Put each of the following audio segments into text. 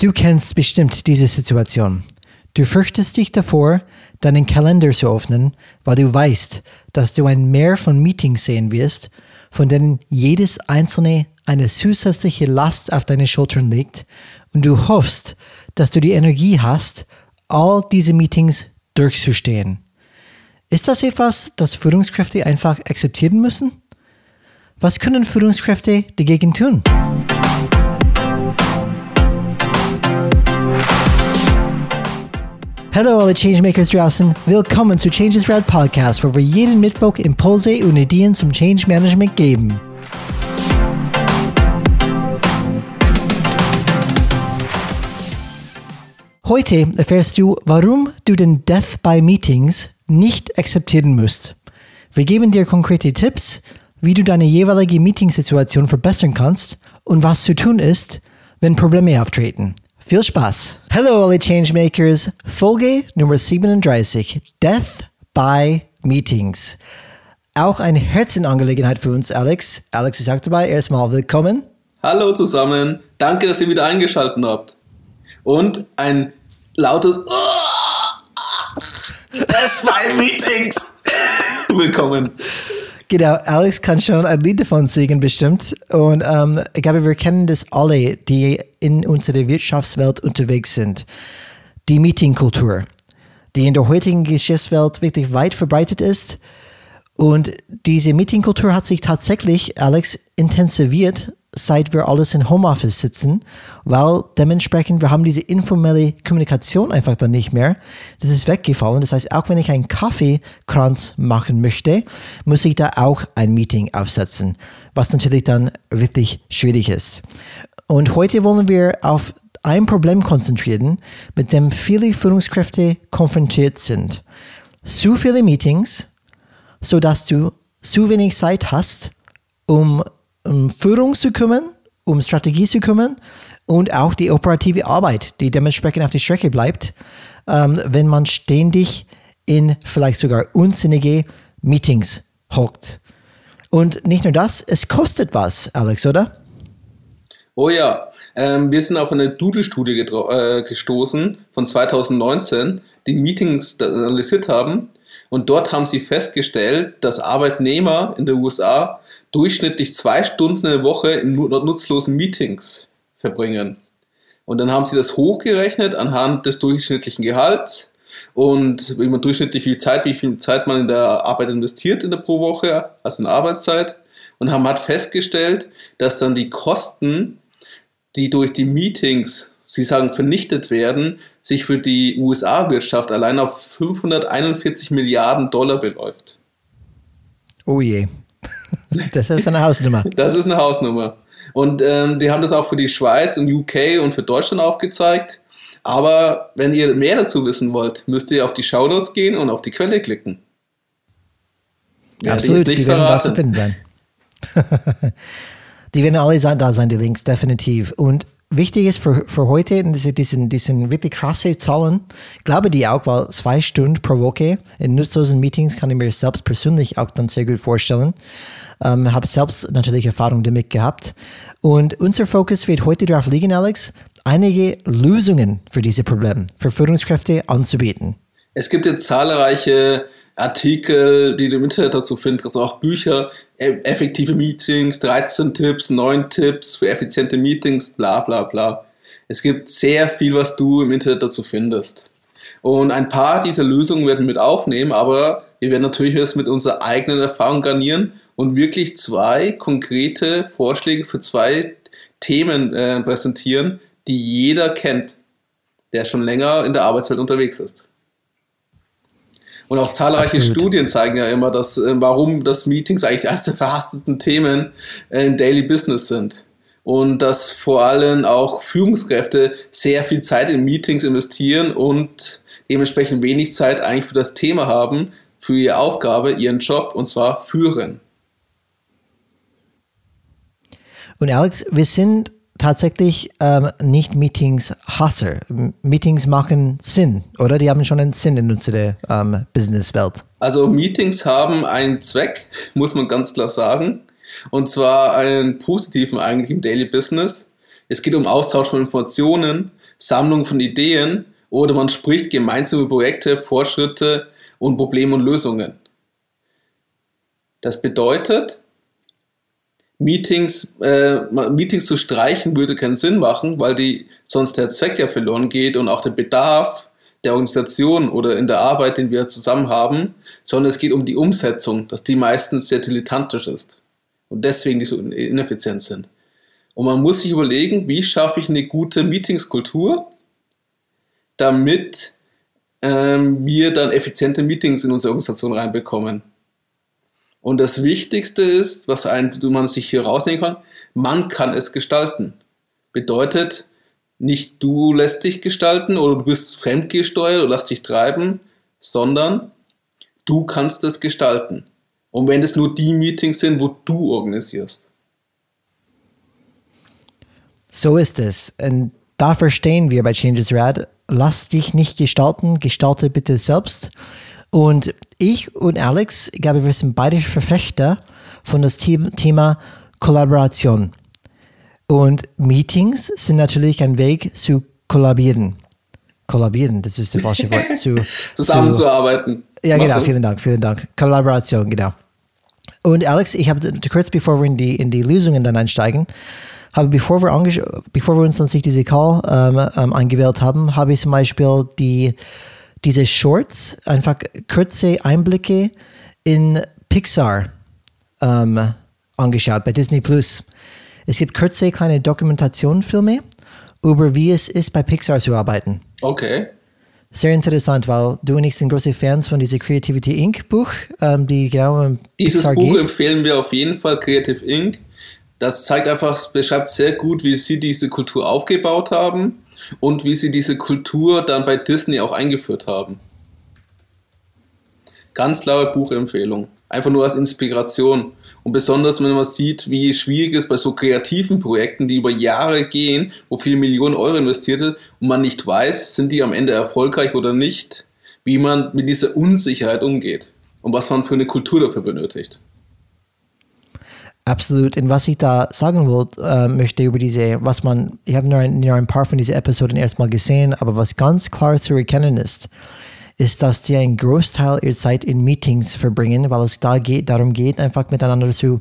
Du kennst bestimmt diese Situation. Du fürchtest dich davor, deinen Kalender zu öffnen, weil du weißt, dass du ein Meer von Meetings sehen wirst, von denen jedes einzelne eine zusätzliche Last auf deine Schultern legt und du hoffst, dass du die Energie hast, all diese Meetings durchzustehen. Ist das etwas, das Führungskräfte einfach akzeptieren müssen? Was können Führungskräfte dagegen tun? Hallo alle Changemakers draußen, willkommen zu Changes Rad Podcast, wo wir jeden Mittwoch Impulse und Ideen zum Change Management geben. Heute erfährst du, warum du den Death by Meetings nicht akzeptieren musst. Wir geben dir konkrete Tipps, wie du deine jeweilige Meetingsituation verbessern kannst und was zu tun ist, wenn Probleme auftreten. Viel Spaß! Hallo alle Changemakers, Folge Nummer 37, Death by Meetings. Auch eine Herzenangelegenheit für uns, Alex. Alex ist auch dabei. Erstmal willkommen. Hallo zusammen. Danke, dass ihr wieder eingeschaltet habt. Und ein lautes Death by Meetings. Willkommen. Genau, Alex kann schon ein Lied davon singen, bestimmt. Und ähm, ich glaube, wir kennen das alle, die in unserer Wirtschaftswelt unterwegs sind. Die Meetingkultur, die in der heutigen Geschäftswelt wirklich weit verbreitet ist. Und diese Meetingkultur hat sich tatsächlich, Alex, intensiviert seit wir alles in Homeoffice sitzen, weil dementsprechend wir haben diese informelle Kommunikation einfach dann nicht mehr. Das ist weggefallen. Das heißt, auch wenn ich einen Kaffeekranz machen möchte, muss ich da auch ein Meeting aufsetzen, was natürlich dann wirklich schwierig ist. Und heute wollen wir auf ein Problem konzentrieren, mit dem viele Führungskräfte konfrontiert sind. Zu viele Meetings, sodass du zu wenig Zeit hast, um um Führung zu kümmern, um Strategie zu kümmern und auch die operative Arbeit, die dementsprechend auf der Strecke bleibt, ähm, wenn man ständig in vielleicht sogar unsinnige Meetings hockt. Und nicht nur das, es kostet was, Alex, oder? Oh ja, ähm, wir sind auf eine Doodle-Studie äh, gestoßen von 2019, die Meetings analysiert haben. Und dort haben sie festgestellt, dass Arbeitnehmer in den USA durchschnittlich zwei Stunden in der Woche in nutzlosen Meetings verbringen. Und dann haben sie das hochgerechnet anhand des durchschnittlichen Gehalts und wie man durchschnittlich viel Zeit, wie viel Zeit man in der Arbeit investiert in der pro Woche, also in Arbeitszeit, und haben hat festgestellt, dass dann die Kosten, die durch die Meetings, sie sagen, vernichtet werden, sich für die USA-Wirtschaft allein auf 541 Milliarden Dollar beläuft. Oh je. Das ist eine Hausnummer. Das ist eine Hausnummer. Und ähm, die haben das auch für die Schweiz und UK und für Deutschland aufgezeigt. Aber wenn ihr mehr dazu wissen wollt, müsst ihr auf die Shownotes gehen und auf die Quelle klicken. Ja, Absolut, die, die werden da zu finden sein. die werden alle da sein, die Links, definitiv. Und wichtig ist für, für heute, diese, diesen, diesen wirklich krasse Zahlen, glaube die auch, weil zwei Stunden pro Woche in nutzlosen Meetings kann ich mir selbst persönlich auch dann sehr gut vorstellen. Ähm, habe selbst natürlich Erfahrung damit gehabt. Und unser Fokus wird heute darauf liegen, Alex, einige Lösungen für diese Probleme, für Führungskräfte anzubieten. Es gibt jetzt zahlreiche Artikel, die du im Internet dazu findest, also auch Bücher, e, effektive Meetings, 13 Tipps, 9 Tipps für effiziente Meetings, bla bla bla. Es gibt sehr viel, was du im Internet dazu findest. Und ein paar dieser Lösungen werden wir mit aufnehmen, aber wir werden natürlich das mit unserer eigenen Erfahrung garnieren und wirklich zwei konkrete Vorschläge für zwei Themen äh, präsentieren, die jeder kennt, der schon länger in der Arbeitswelt unterwegs ist. Und auch zahlreiche Absolut. Studien zeigen ja immer, dass, äh, warum das Meetings eigentlich eines der verhasstesten Themen äh, im Daily Business sind. Und dass vor allem auch Führungskräfte sehr viel Zeit in Meetings investieren und dementsprechend wenig Zeit eigentlich für das Thema haben, für ihre Aufgabe, ihren Job, und zwar führen. Und Alex, wir sind tatsächlich ähm, nicht Meetings-Hasser. Meetings machen Sinn, oder? Die haben schon einen Sinn in unserer ähm, Businesswelt. Also Meetings haben einen Zweck, muss man ganz klar sagen. Und zwar einen positiven eigentlich im Daily Business. Es geht um Austausch von Informationen Sammlung von Ideen oder man spricht gemeinsam über Projekte, Fortschritte und Probleme und Lösungen. Das bedeutet, Meetings, äh, Meetings zu streichen würde keinen Sinn machen, weil die sonst der Zweck ja verloren geht und auch der Bedarf der Organisation oder in der Arbeit, den wir zusammen haben, sondern es geht um die Umsetzung, dass die meistens sehr dilettantisch ist und deswegen nicht so ineffizient sind. Und man muss sich überlegen, wie schaffe ich eine gute Meetingskultur, damit ähm, wir dann effiziente Meetings in unsere Organisation reinbekommen. Und das Wichtigste ist, was ein, man sich hier rausnehmen kann, man kann es gestalten. Bedeutet, nicht du lässt dich gestalten oder du bist fremdgesteuert oder lässt dich treiben, sondern du kannst es gestalten. Und wenn es nur die Meetings sind, wo du organisierst. So ist es. Und da verstehen wir bei Changes Rad, lass dich nicht gestalten, gestalte bitte selbst. Und ich und Alex, ich glaube, wir sind beide Verfechter von das Thema Kollaboration. Und Meetings sind natürlich ein Weg zu kollabieren. Kollabieren, das ist das falsche Wort. Zu, Zusammenzuarbeiten. Zu, ja, genau, vielen Dank, vielen Dank. Kollaboration, genau. Und Alex, ich habe kurz bevor wir in die, in die Lösungen dann einsteigen, habe bevor wir, bevor wir uns an sich diese Call ähm, ähm, eingewählt haben, habe ich zum Beispiel die diese Shorts, einfach kurze Einblicke in Pixar ähm, angeschaut bei Disney Plus. Es gibt kurze kleine Dokumentationfilme über wie es ist, bei Pixar zu arbeiten. Okay. Sehr interessant, weil du und ich sind große Fans von diesem Creativity Inc. Buch, ähm, die genau um Dieses Pixar Buch geht. empfehlen wir auf jeden Fall, Creative Inc. Das zeigt einfach, beschreibt sehr gut, wie sie diese Kultur aufgebaut haben und wie sie diese Kultur dann bei Disney auch eingeführt haben. Ganz klare Buchempfehlung. Einfach nur als Inspiration. Und besonders, wenn man sieht, wie schwierig es bei so kreativen Projekten, die über Jahre gehen, wo viele Millionen Euro investiert wird und man nicht weiß, sind die am Ende erfolgreich oder nicht, wie man mit dieser Unsicherheit umgeht und was man für eine Kultur dafür benötigt. Absolut. Und was ich da sagen wollte, äh, möchte über diese, was man, ich habe nur ein, nur ein paar von diesen Episoden erstmal gesehen, aber was ganz klar zu erkennen ist, ist, dass die einen Großteil ihrer Zeit in Meetings verbringen, weil es da geht, darum geht, einfach miteinander zu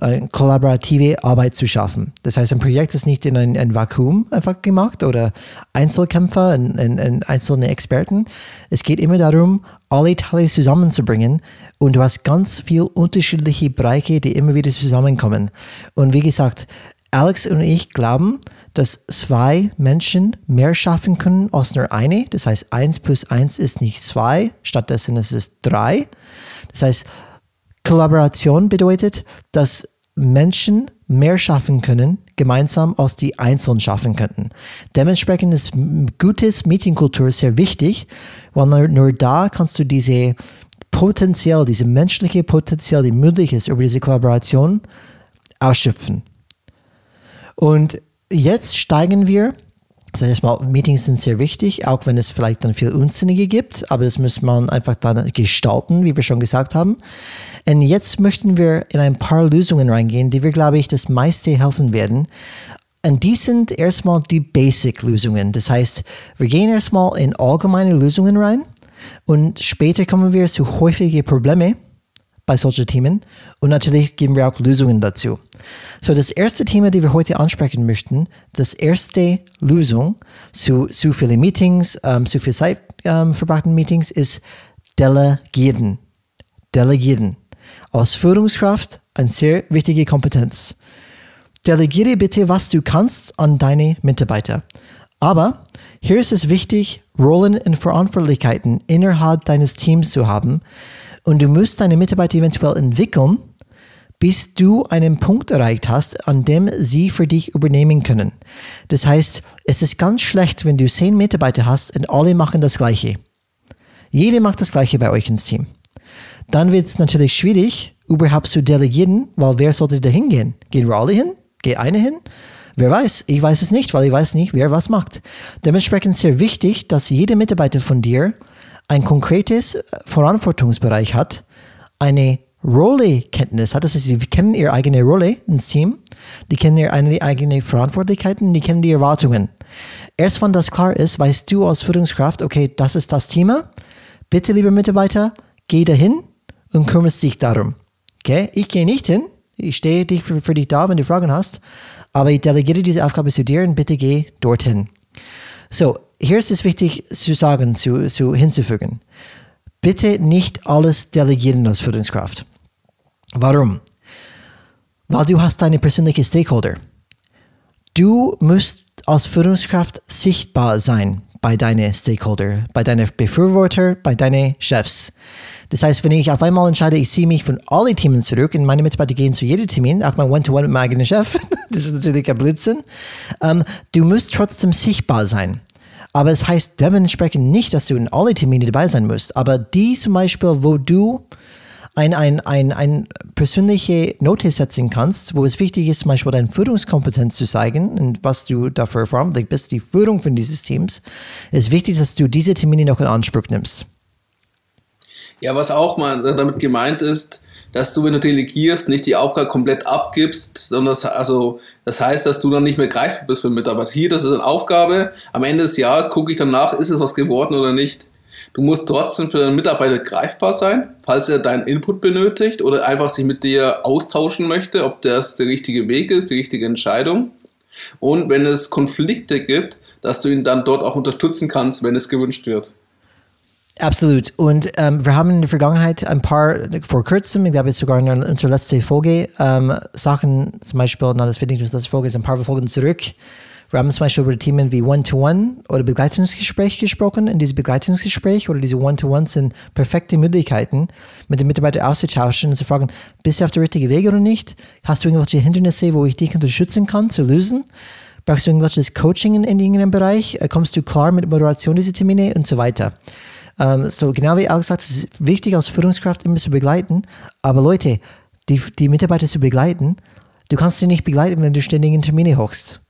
äh, kollaborative Arbeit zu schaffen. Das heißt, ein Projekt ist nicht in ein, ein Vakuum einfach gemacht oder Einzelkämpfer und, und, und einzelne Experten. Es geht immer darum, alle Teile zusammenzubringen und du hast ganz viele unterschiedliche Bereiche, die immer wieder zusammenkommen. Und wie gesagt, Alex und ich glauben, dass zwei Menschen mehr schaffen können als nur eine. Das heißt, eins plus eins ist nicht zwei, stattdessen ist es drei. Das heißt, Kollaboration bedeutet, dass Menschen mehr schaffen können, gemeinsam, als die einzeln schaffen könnten. Dementsprechend ist gutes Meetingkultur sehr wichtig, weil nur, nur da kannst du diese Potenzial, diese menschliche Potenzial, die möglich ist über diese Kollaboration, ausschöpfen. Und jetzt steigen wir das heißt mal, Meetings sind sehr wichtig, auch wenn es vielleicht dann viel Unsinnige gibt, aber das muss man einfach dann gestalten, wie wir schon gesagt haben. Und jetzt möchten wir in ein paar Lösungen reingehen, die wir, glaube ich, das meiste helfen werden. Und die sind erstmal die Basic-Lösungen. Das heißt, wir gehen erstmal in allgemeine Lösungen rein und später kommen wir zu häufigen Problemen bei solchen Themen und natürlich geben wir auch Lösungen dazu. So, das erste Thema, das wir heute ansprechen möchten, das erste Lösung zu zu viele Meetings, ähm, zu viel Zeit ähm, verbrachten Meetings, ist Delegieren. Delegieren. Als Führungskraft eine sehr wichtige Kompetenz. Delegiere bitte, was du kannst, an deine Mitarbeiter. Aber hier ist es wichtig, Rollen und Verantwortlichkeiten innerhalb deines Teams zu haben, und du musst deine Mitarbeiter eventuell entwickeln, bis du einen Punkt erreicht hast, an dem sie für dich übernehmen können. Das heißt, es ist ganz schlecht, wenn du zehn Mitarbeiter hast und alle machen das Gleiche. Jeder macht das Gleiche bei euch ins Team. Dann wird es natürlich schwierig, überhaupt zu delegieren, weil wer sollte da hingehen? Gehen wir alle hin? Geht einer hin? Wer weiß? Ich weiß es nicht, weil ich weiß nicht, wer was macht. Dementsprechend sehr wichtig, dass jeder Mitarbeiter von dir ein konkretes Verantwortungsbereich hat, eine Rolle-Kenntnis hat. Das heißt, sie kennen ihre eigene Rolle ins Team, die kennen ihre eigene Verantwortlichkeiten, die kennen die Erwartungen. Erst wenn das klar ist, weißt du als Führungskraft, okay, das ist das Thema. Bitte, liebe Mitarbeiter, geh dahin und kümmerst dich darum. Okay? Ich gehe nicht hin. Ich stehe dich für, für dich da, wenn du Fragen hast. Aber ich delegiere diese Aufgabe zu dir und bitte geh dorthin. So, hier ist es wichtig zu sagen, zu, zu hinzufügen. Bitte nicht alles delegieren als Führungskraft. Warum? Weil du hast deine persönliche Stakeholder. Du musst als Führungskraft sichtbar sein bei deinen Stakeholder, bei deinen Befürworter, bei deinen Chefs. Das heißt, wenn ich auf einmal entscheide, ich ziehe mich von allen Themen zurück und meine Mitarbeiter gehen zu jedem Termin, auch mein One-to-One mit meinem eigenen Chef, das ist natürlich ein Blödsinn, ähm, du musst trotzdem sichtbar sein. Aber es heißt dementsprechend nicht, dass du in alle Termine dabei sein musst. Aber die zum Beispiel, wo du ein, ein, ein, ein persönliche Note setzen kannst, wo es wichtig ist, zum Beispiel deine Führungskompetenz zu zeigen und was du dafür verantwortlich bist, die Führung von dieses Teams, ist wichtig, dass du diese Termine noch in Anspruch nimmst. Ja, was auch mal damit gemeint ist, dass du, wenn du delegierst, nicht die Aufgabe komplett abgibst, sondern das, also, das heißt, dass du dann nicht mehr greifbar bist für den Mitarbeiter. Hier, das ist eine Aufgabe. Am Ende des Jahres gucke ich dann nach, ist es was geworden oder nicht. Du musst trotzdem für deinen Mitarbeiter greifbar sein, falls er deinen Input benötigt oder einfach sich mit dir austauschen möchte, ob das der richtige Weg ist, die richtige Entscheidung. Und wenn es Konflikte gibt, dass du ihn dann dort auch unterstützen kannst, wenn es gewünscht wird. Absolut. Und ähm, wir haben in der Vergangenheit ein paar, vor kurzem, ich glaube sogar in unserer letzten Folge, ähm, Sachen, zum Beispiel, na, das wird nicht unsere letzte Folge, ist ein paar Folgen zurück. Wir haben zum Beispiel über Themen wie One-to-One -One oder Begleitungsgespräch gesprochen. In diesem Begleitungsgespräch oder diese One-to-One sind perfekte Möglichkeiten, mit den Mitarbeitern auszutauschen und zu fragen, bist du auf der richtigen Weg oder nicht? Hast du irgendwelche Hindernisse, wo ich dich unterstützen kann, zu lösen? Brauchst du irgendwelches Coaching in, in irgendeinem Bereich? Kommst du klar mit Moderation dieser Termine und so weiter? Ähm, so genau wie Alex sagt, es ist wichtig als Führungskraft immer zu begleiten. Aber Leute, die, die Mitarbeiter zu begleiten, du kannst sie nicht begleiten, wenn du ständig in Termine hochst.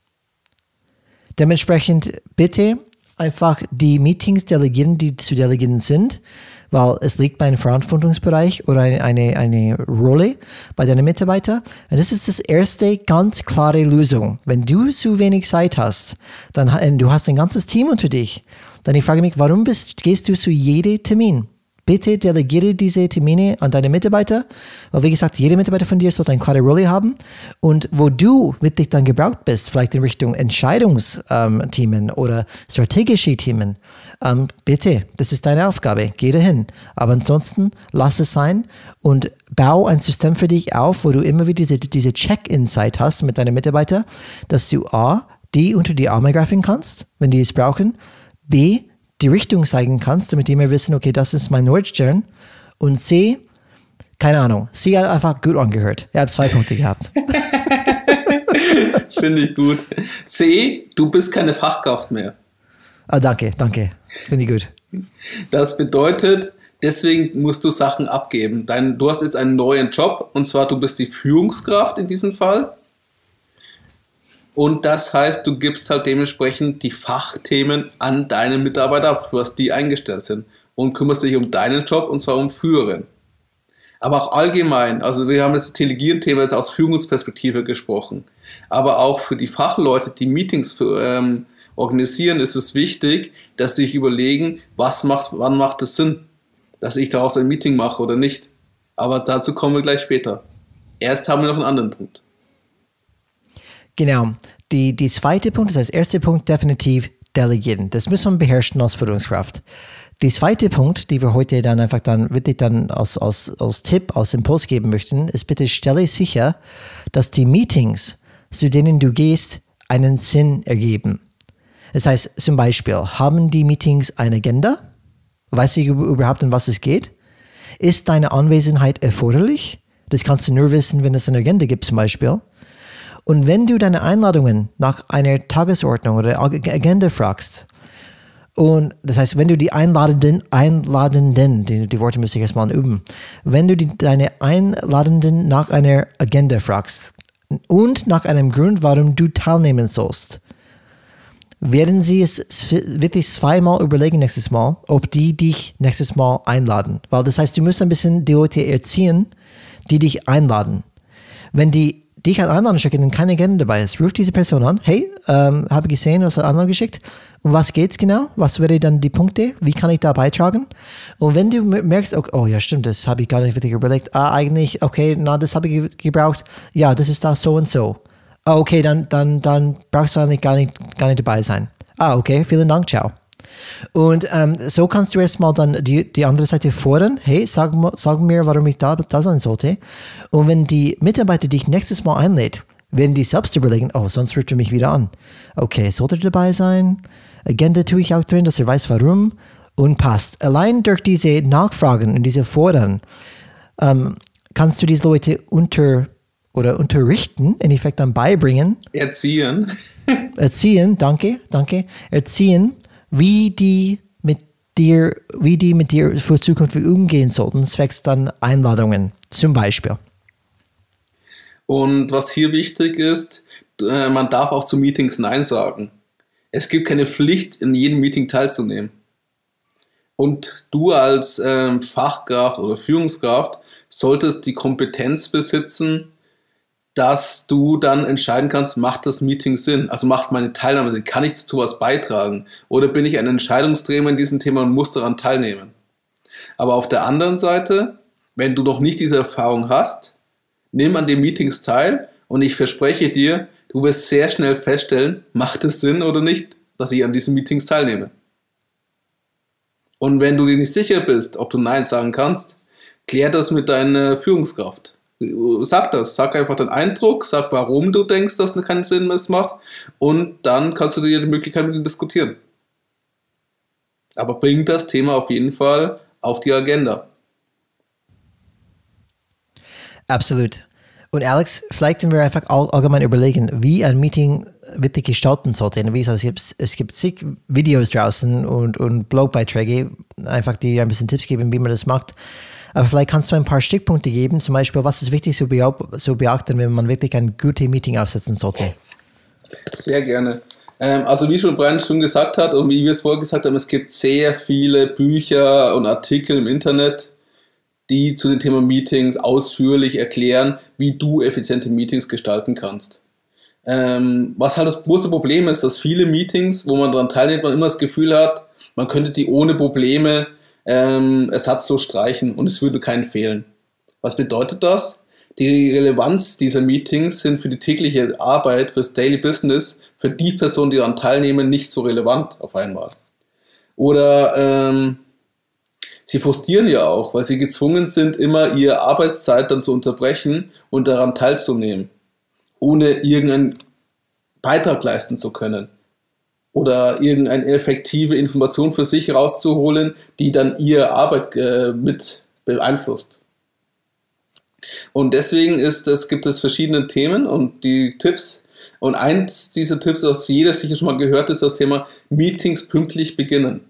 Dementsprechend bitte einfach die Meetings delegieren, die zu delegieren sind, weil es liegt bei einem Verantwortungsbereich oder eine, eine, eine Rolle bei deinen Mitarbeitern. Und das ist das erste ganz klare Lösung. Wenn du zu wenig Zeit hast, dann du hast ein ganzes Team unter dich dann ich frage mich, warum bist, gehst du zu jedem Termin? Bitte delegiere diese Termine an deine Mitarbeiter, weil wie gesagt, jeder Mitarbeiter von dir sollte eine klare Rolle haben und wo du wirklich dann gebraucht bist, vielleicht in Richtung Entscheidungsthemen ähm, oder strategische Themen, ähm, bitte, das ist deine Aufgabe, geh dahin. Aber ansonsten lass es sein und bau ein System für dich auf, wo du immer wieder diese, diese Check-in-Zeit hast mit deinen Mitarbeitern, dass du A, die unter die Arme greifen kannst, wenn die es brauchen, B, die Richtung zeigen kannst, damit die immer wissen, okay, das ist mein Nordstern. Und C, keine Ahnung, C hat einfach gut angehört. Ich habe zwei Punkte gehabt. Finde ich gut. C, du bist keine Fachkraft mehr. Ah, danke, danke. Finde ich gut. Das bedeutet, deswegen musst du Sachen abgeben. Dein, du hast jetzt einen neuen Job und zwar du bist die Führungskraft in diesem Fall. Und das heißt, du gibst halt dementsprechend die Fachthemen an deine Mitarbeiter ab, für was die eingestellt sind. Und kümmerst dich um deinen Job und zwar um Führen. Aber auch allgemein, also wir haben das Delegieren-Thema jetzt aus Führungsperspektive gesprochen. Aber auch für die Fachleute, die Meetings für, ähm, organisieren, ist es wichtig, dass sie sich überlegen, was macht, wann macht es Sinn, dass ich daraus ein Meeting mache oder nicht. Aber dazu kommen wir gleich später. Erst haben wir noch einen anderen Punkt. Genau. Die, die zweite Punkt, das heißt, erste Punkt definitiv delegieren. Das muss man beherrschen als Führungskraft. Die zweite Punkt, die wir heute dann einfach dann wirklich dann als, als, als Tipp, als Impuls geben möchten, ist bitte stelle sicher, dass die Meetings, zu denen du gehst, einen Sinn ergeben. Das heißt, zum Beispiel, haben die Meetings eine Agenda? Weiß ich überhaupt, um was es geht? Ist deine Anwesenheit erforderlich? Das kannst du nur wissen, wenn es eine Agenda gibt, zum Beispiel. Und wenn du deine Einladungen nach einer Tagesordnung oder Agenda fragst, und das heißt, wenn du die Einladenden, Einladenden, die, die Worte müsste ich erstmal üben, wenn du die, deine Einladenden nach einer Agenda fragst und nach einem Grund, warum du teilnehmen sollst, werden sie es wirklich zweimal überlegen nächstes Mal, ob die dich nächstes Mal einladen. Weil das heißt, du musst ein bisschen die Leute erziehen, die dich einladen. Wenn die dich an anderen schicken keine Agenda dabei ist. Ruf diese Person an. Hey, ähm, habe gesehen, was hat anderen geschickt. Um was geht's genau? Was wäre dann die Punkte? Wie kann ich da beitragen? Und wenn du merkst, okay, oh ja, stimmt, das habe ich gar nicht wirklich überlegt. Ah, eigentlich, okay, na, das habe ich gebraucht. Ja, das ist da so und so. Ah, okay, dann, dann, dann brauchst du eigentlich gar nicht, gar nicht dabei sein. Ah, okay, vielen Dank, ciao. Und ähm, so kannst du erstmal dann die, die andere Seite fordern, hey, sag, sag mir, warum ich da, da sein sollte. Und wenn die Mitarbeiter dich nächstes Mal einlädt, werden die selbst überlegen, oh, sonst ruft er mich wieder an. Okay, sollte er dabei sein? Agenda tue ich auch drin, dass er weiß, warum und passt. Allein durch diese Nachfragen und diese Fordern ähm, kannst du diese Leute unter oder unterrichten, in Effekt dann beibringen. Erziehen. erziehen, danke, danke. Erziehen, wie die mit dir, wie die mit dir für Zukunft umgehen sollten, zwecks dann Einladungen zum Beispiel. Und was hier wichtig ist, äh, man darf auch zu Meetings Nein sagen. Es gibt keine Pflicht, in jedem Meeting teilzunehmen. Und du als äh, Fachkraft oder Führungskraft solltest die Kompetenz besitzen, dass du dann entscheiden kannst, macht das Meeting Sinn? Also macht meine Teilnahme Sinn? Kann ich zu was beitragen? Oder bin ich ein Entscheidungsträger in diesem Thema und muss daran teilnehmen? Aber auf der anderen Seite, wenn du noch nicht diese Erfahrung hast, nimm an den Meetings teil und ich verspreche dir, du wirst sehr schnell feststellen, macht es Sinn oder nicht, dass ich an diesen Meetings teilnehme. Und wenn du dir nicht sicher bist, ob du Nein sagen kannst, klär das mit deiner Führungskraft. Sag das, sag einfach deinen Eindruck, sag, warum du denkst, dass es keinen Sinn mehr macht und dann kannst du dir die Möglichkeit mit ihm diskutieren. Aber bring das Thema auf jeden Fall auf die Agenda. Absolut. Und Alex, vielleicht können wir einfach allgemein überlegen, wie ein Meeting wirklich gestalten sollte. Wie es, gibt, es gibt zig Videos draußen und, und Blogbeiträge, einfach die ein bisschen Tipps geben, wie man das macht. Aber vielleicht kannst du ein paar Stichpunkte geben, zum Beispiel, was ist wichtig zu, beachten, wenn man wirklich ein gutes Meeting aufsetzen sollte? Sehr gerne. Ähm, also wie schon Brian schon gesagt hat und wie wir es vorher gesagt haben, es gibt sehr viele Bücher und Artikel im Internet, die zu dem Thema Meetings ausführlich erklären, wie du effiziente Meetings gestalten kannst. Ähm, was halt das große Problem ist, dass viele Meetings, wo man daran teilnimmt, man immer das Gefühl hat, man könnte die ohne Probleme ähm, ersatzlos streichen und es würde keinen fehlen. Was bedeutet das? Die Relevanz dieser Meetings sind für die tägliche Arbeit, fürs Daily Business, für die Personen, die daran teilnehmen, nicht so relevant auf einmal. Oder ähm, sie frustrieren ja auch, weil sie gezwungen sind, immer ihre Arbeitszeit dann zu unterbrechen und daran teilzunehmen, ohne irgendeinen Beitrag leisten zu können oder irgendeine effektive Information für sich rauszuholen, die dann ihre Arbeit äh, mit beeinflusst. Und deswegen ist es, gibt es verschiedene Themen und die Tipps. Und eins dieser Tipps, was jeder sicher schon mal gehört, ist das Thema Meetings pünktlich beginnen.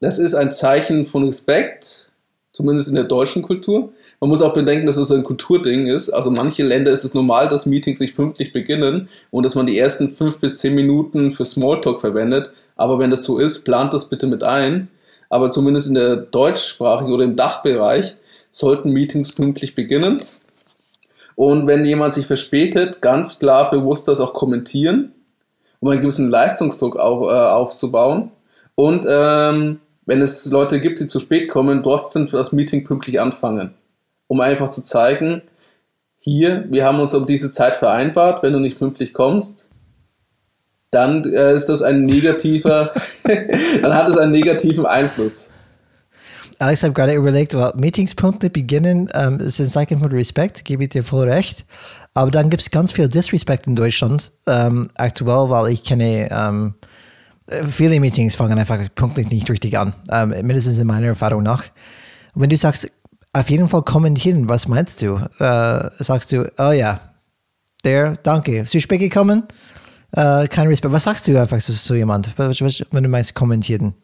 Das ist ein Zeichen von Respekt, zumindest in der deutschen Kultur. Man muss auch bedenken, dass es ein Kulturding ist. Also manche Länder ist es normal, dass Meetings sich pünktlich beginnen und dass man die ersten fünf bis zehn Minuten für Smalltalk verwendet. Aber wenn das so ist, plant das bitte mit ein. Aber zumindest in der deutschsprachigen oder im Dachbereich sollten Meetings pünktlich beginnen. Und wenn jemand sich verspätet, ganz klar bewusst das auch kommentieren, um einen gewissen Leistungsdruck auf, äh, aufzubauen. Und ähm, wenn es Leute gibt, die zu spät kommen, trotzdem das Meeting pünktlich anfangen um einfach zu zeigen, hier, wir haben uns um diese Zeit vereinbart, wenn du nicht pünktlich kommst, dann äh, ist das ein negativer, dann hat es einen negativen Einfluss. Alex, ich habe gerade überlegt, well, Meetingspunkte beginnen ähm, ist ein Zeichen von Respekt, gebe ich dir voll recht. Aber dann gibt es ganz viel Disrespect in Deutschland ähm, aktuell, weil ich kenne ähm, viele Meetings fangen einfach pünktlich nicht richtig an, ähm, mindestens in meiner Erfahrung nach. Und wenn du sagst, auf jeden Fall kommentieren. Was meinst du? Äh, sagst du, oh ja, der, danke, zu spät gekommen? Äh, kein Respekt. Was sagst du einfach zu, zu jemand, wenn du meinst kommentieren?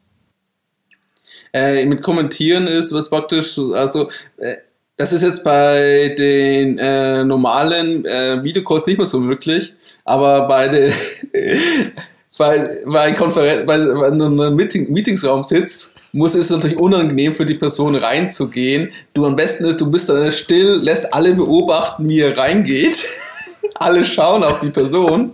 Äh, mit kommentieren ist was praktisch, also äh, das ist jetzt bei den äh, normalen äh, Videocalls nicht mehr so möglich, aber bei den bei, bei, Konferen bei, bei einem Meeting Meetingsraum sitzt, muss es natürlich unangenehm für die Person reinzugehen. Du am besten ist, du bist dann still, lässt alle beobachten, wie er reingeht. alle schauen auf die Person.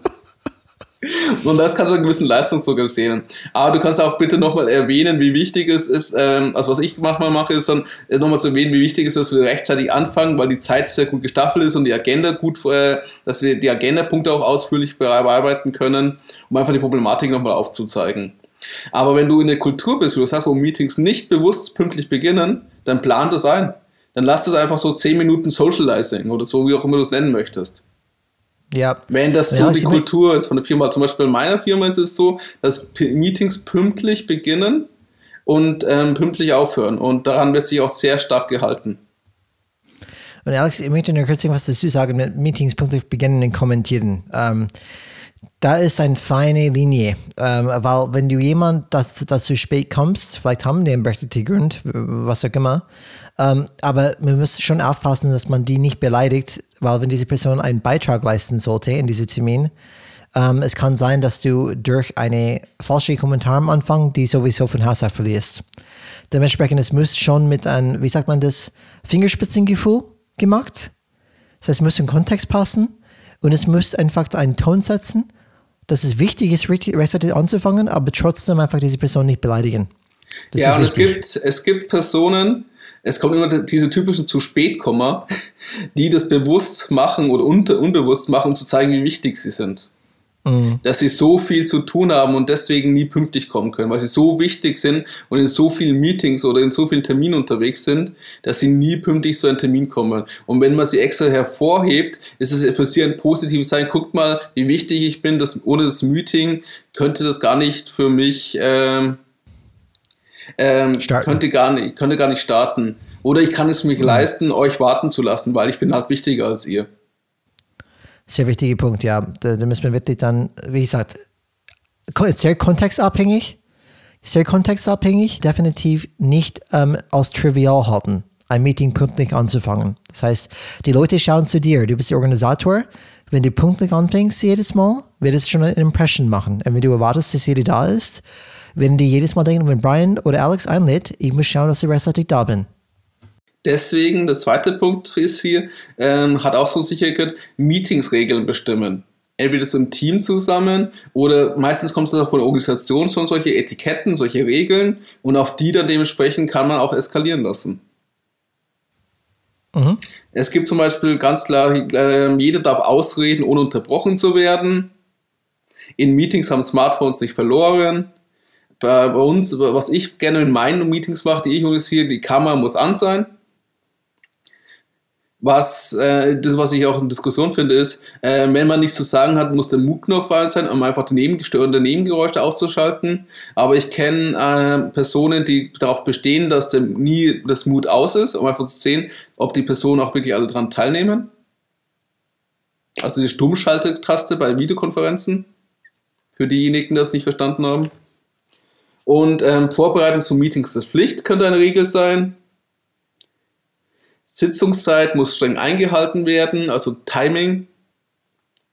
Und das kann schon einen gewissen Leistungsdruck sehen. Aber du kannst auch bitte nochmal erwähnen, wie wichtig es ist, ähm, also was ich manchmal mache, ist dann äh, nochmal zu erwähnen, wie wichtig es ist, dass wir rechtzeitig anfangen, weil die Zeit sehr gut gestaffelt ist und die Agenda gut, äh, dass wir die Agenda-Punkte auch ausführlich bearbeiten können, um einfach die Problematik nochmal aufzuzeigen. Aber wenn du in der Kultur bist, wo du sagst, wo Meetings nicht bewusst pünktlich beginnen, dann plan das ein. Dann lass das einfach so 10 Minuten Socializing oder so, wie auch immer du es nennen möchtest. Ja. Wenn das so ja, die Kultur ist von der Firma, zum Beispiel in meiner Firma ist es so, dass Meetings pünktlich beginnen und ähm, pünktlich aufhören. Und daran wird sich auch sehr stark gehalten. Und Alex, ich möchte nur kurz was dazu sagen, mit Meetings pünktlich beginnen und kommentieren. Ähm, da ist eine feine Linie, ähm, weil wenn du jemand, das, das zu spät kommst, vielleicht haben die einen berechtigten Grund, was auch immer, ähm, aber man muss schon aufpassen, dass man die nicht beleidigt, weil wenn diese Person einen Beitrag leisten sollte in diesem Termin, ähm, es kann sein, dass du durch eine falsche Kommentar am Anfang die sowieso von Haus aus verlierst. Dementsprechend, es muss schon mit einem, wie sagt man das, Fingerspitzengefühl gemacht. Das heißt, es muss im Kontext passen und es muss einfach einen Ton setzen, dass es wichtig ist, rechtzeitig anzufangen, aber trotzdem einfach diese Person nicht beleidigen. Das ja, und es gibt, es gibt Personen, es kommt immer diese typischen zu spät Komma, die das bewusst machen oder unbewusst machen, um zu zeigen, wie wichtig sie sind. Mhm. Dass sie so viel zu tun haben und deswegen nie pünktlich kommen können, weil sie so wichtig sind und in so vielen Meetings oder in so vielen Terminen unterwegs sind, dass sie nie pünktlich zu einem Termin kommen. Und wenn man sie extra hervorhebt, ist es für sie ein positives Zeichen. Guckt mal, wie wichtig ich bin, dass ohne das Meeting könnte das gar nicht für mich ähm, ähm, könnte, gar nicht, könnte gar nicht starten. Oder ich kann es mich mhm. leisten, euch warten zu lassen, weil ich bin halt wichtiger als ihr. Sehr wichtiger Punkt, ja. Da, da müssen wir wirklich dann, wie gesagt, sehr kontextabhängig, sehr kontextabhängig, definitiv nicht ähm, als trivial halten, ein Meeting pünktlich anzufangen. Das heißt, die Leute schauen zu dir, du bist der Organisator. Wenn du pünktlich anfängst jedes Mal, wird es schon eine Impression machen. Und wenn du erwartest, dass jeder da ist, wenn die jedes Mal denken, wenn Brian oder Alex einlädt, ich muss schauen, dass ich rechtzeitig da bin. Deswegen, der zweite Punkt ist hier, ähm, hat auch so Sicherheit, Meetingsregeln bestimmen. Entweder zum Team zusammen oder meistens kommt es auch von der Organisation schon solche Etiketten, solche Regeln und auf die dann dementsprechend kann man auch eskalieren lassen. Mhm. Es gibt zum Beispiel ganz klar, äh, jeder darf ausreden, ohne unterbrochen zu werden. In Meetings haben Smartphones nicht verloren bei, uns, was ich gerne in meinen Meetings mache, die ich organisiere, die Kamera muss an sein. Was, äh, das, was ich auch in Diskussion finde, ist, äh, wenn man nichts zu sagen hat, muss der Mute-Knopf an sein, um einfach die Nebengeräusche auszuschalten. Aber ich kenne äh, Personen, die darauf bestehen, dass der, nie das Mute aus ist, um einfach zu sehen, ob die Personen auch wirklich alle daran teilnehmen. Also die Stummschaltetaste bei Videokonferenzen, für diejenigen, die das nicht verstanden haben. Und ähm, Vorbereitung zu Meetings ist Pflicht, könnte eine Regel sein. Sitzungszeit muss streng eingehalten werden, also Timing,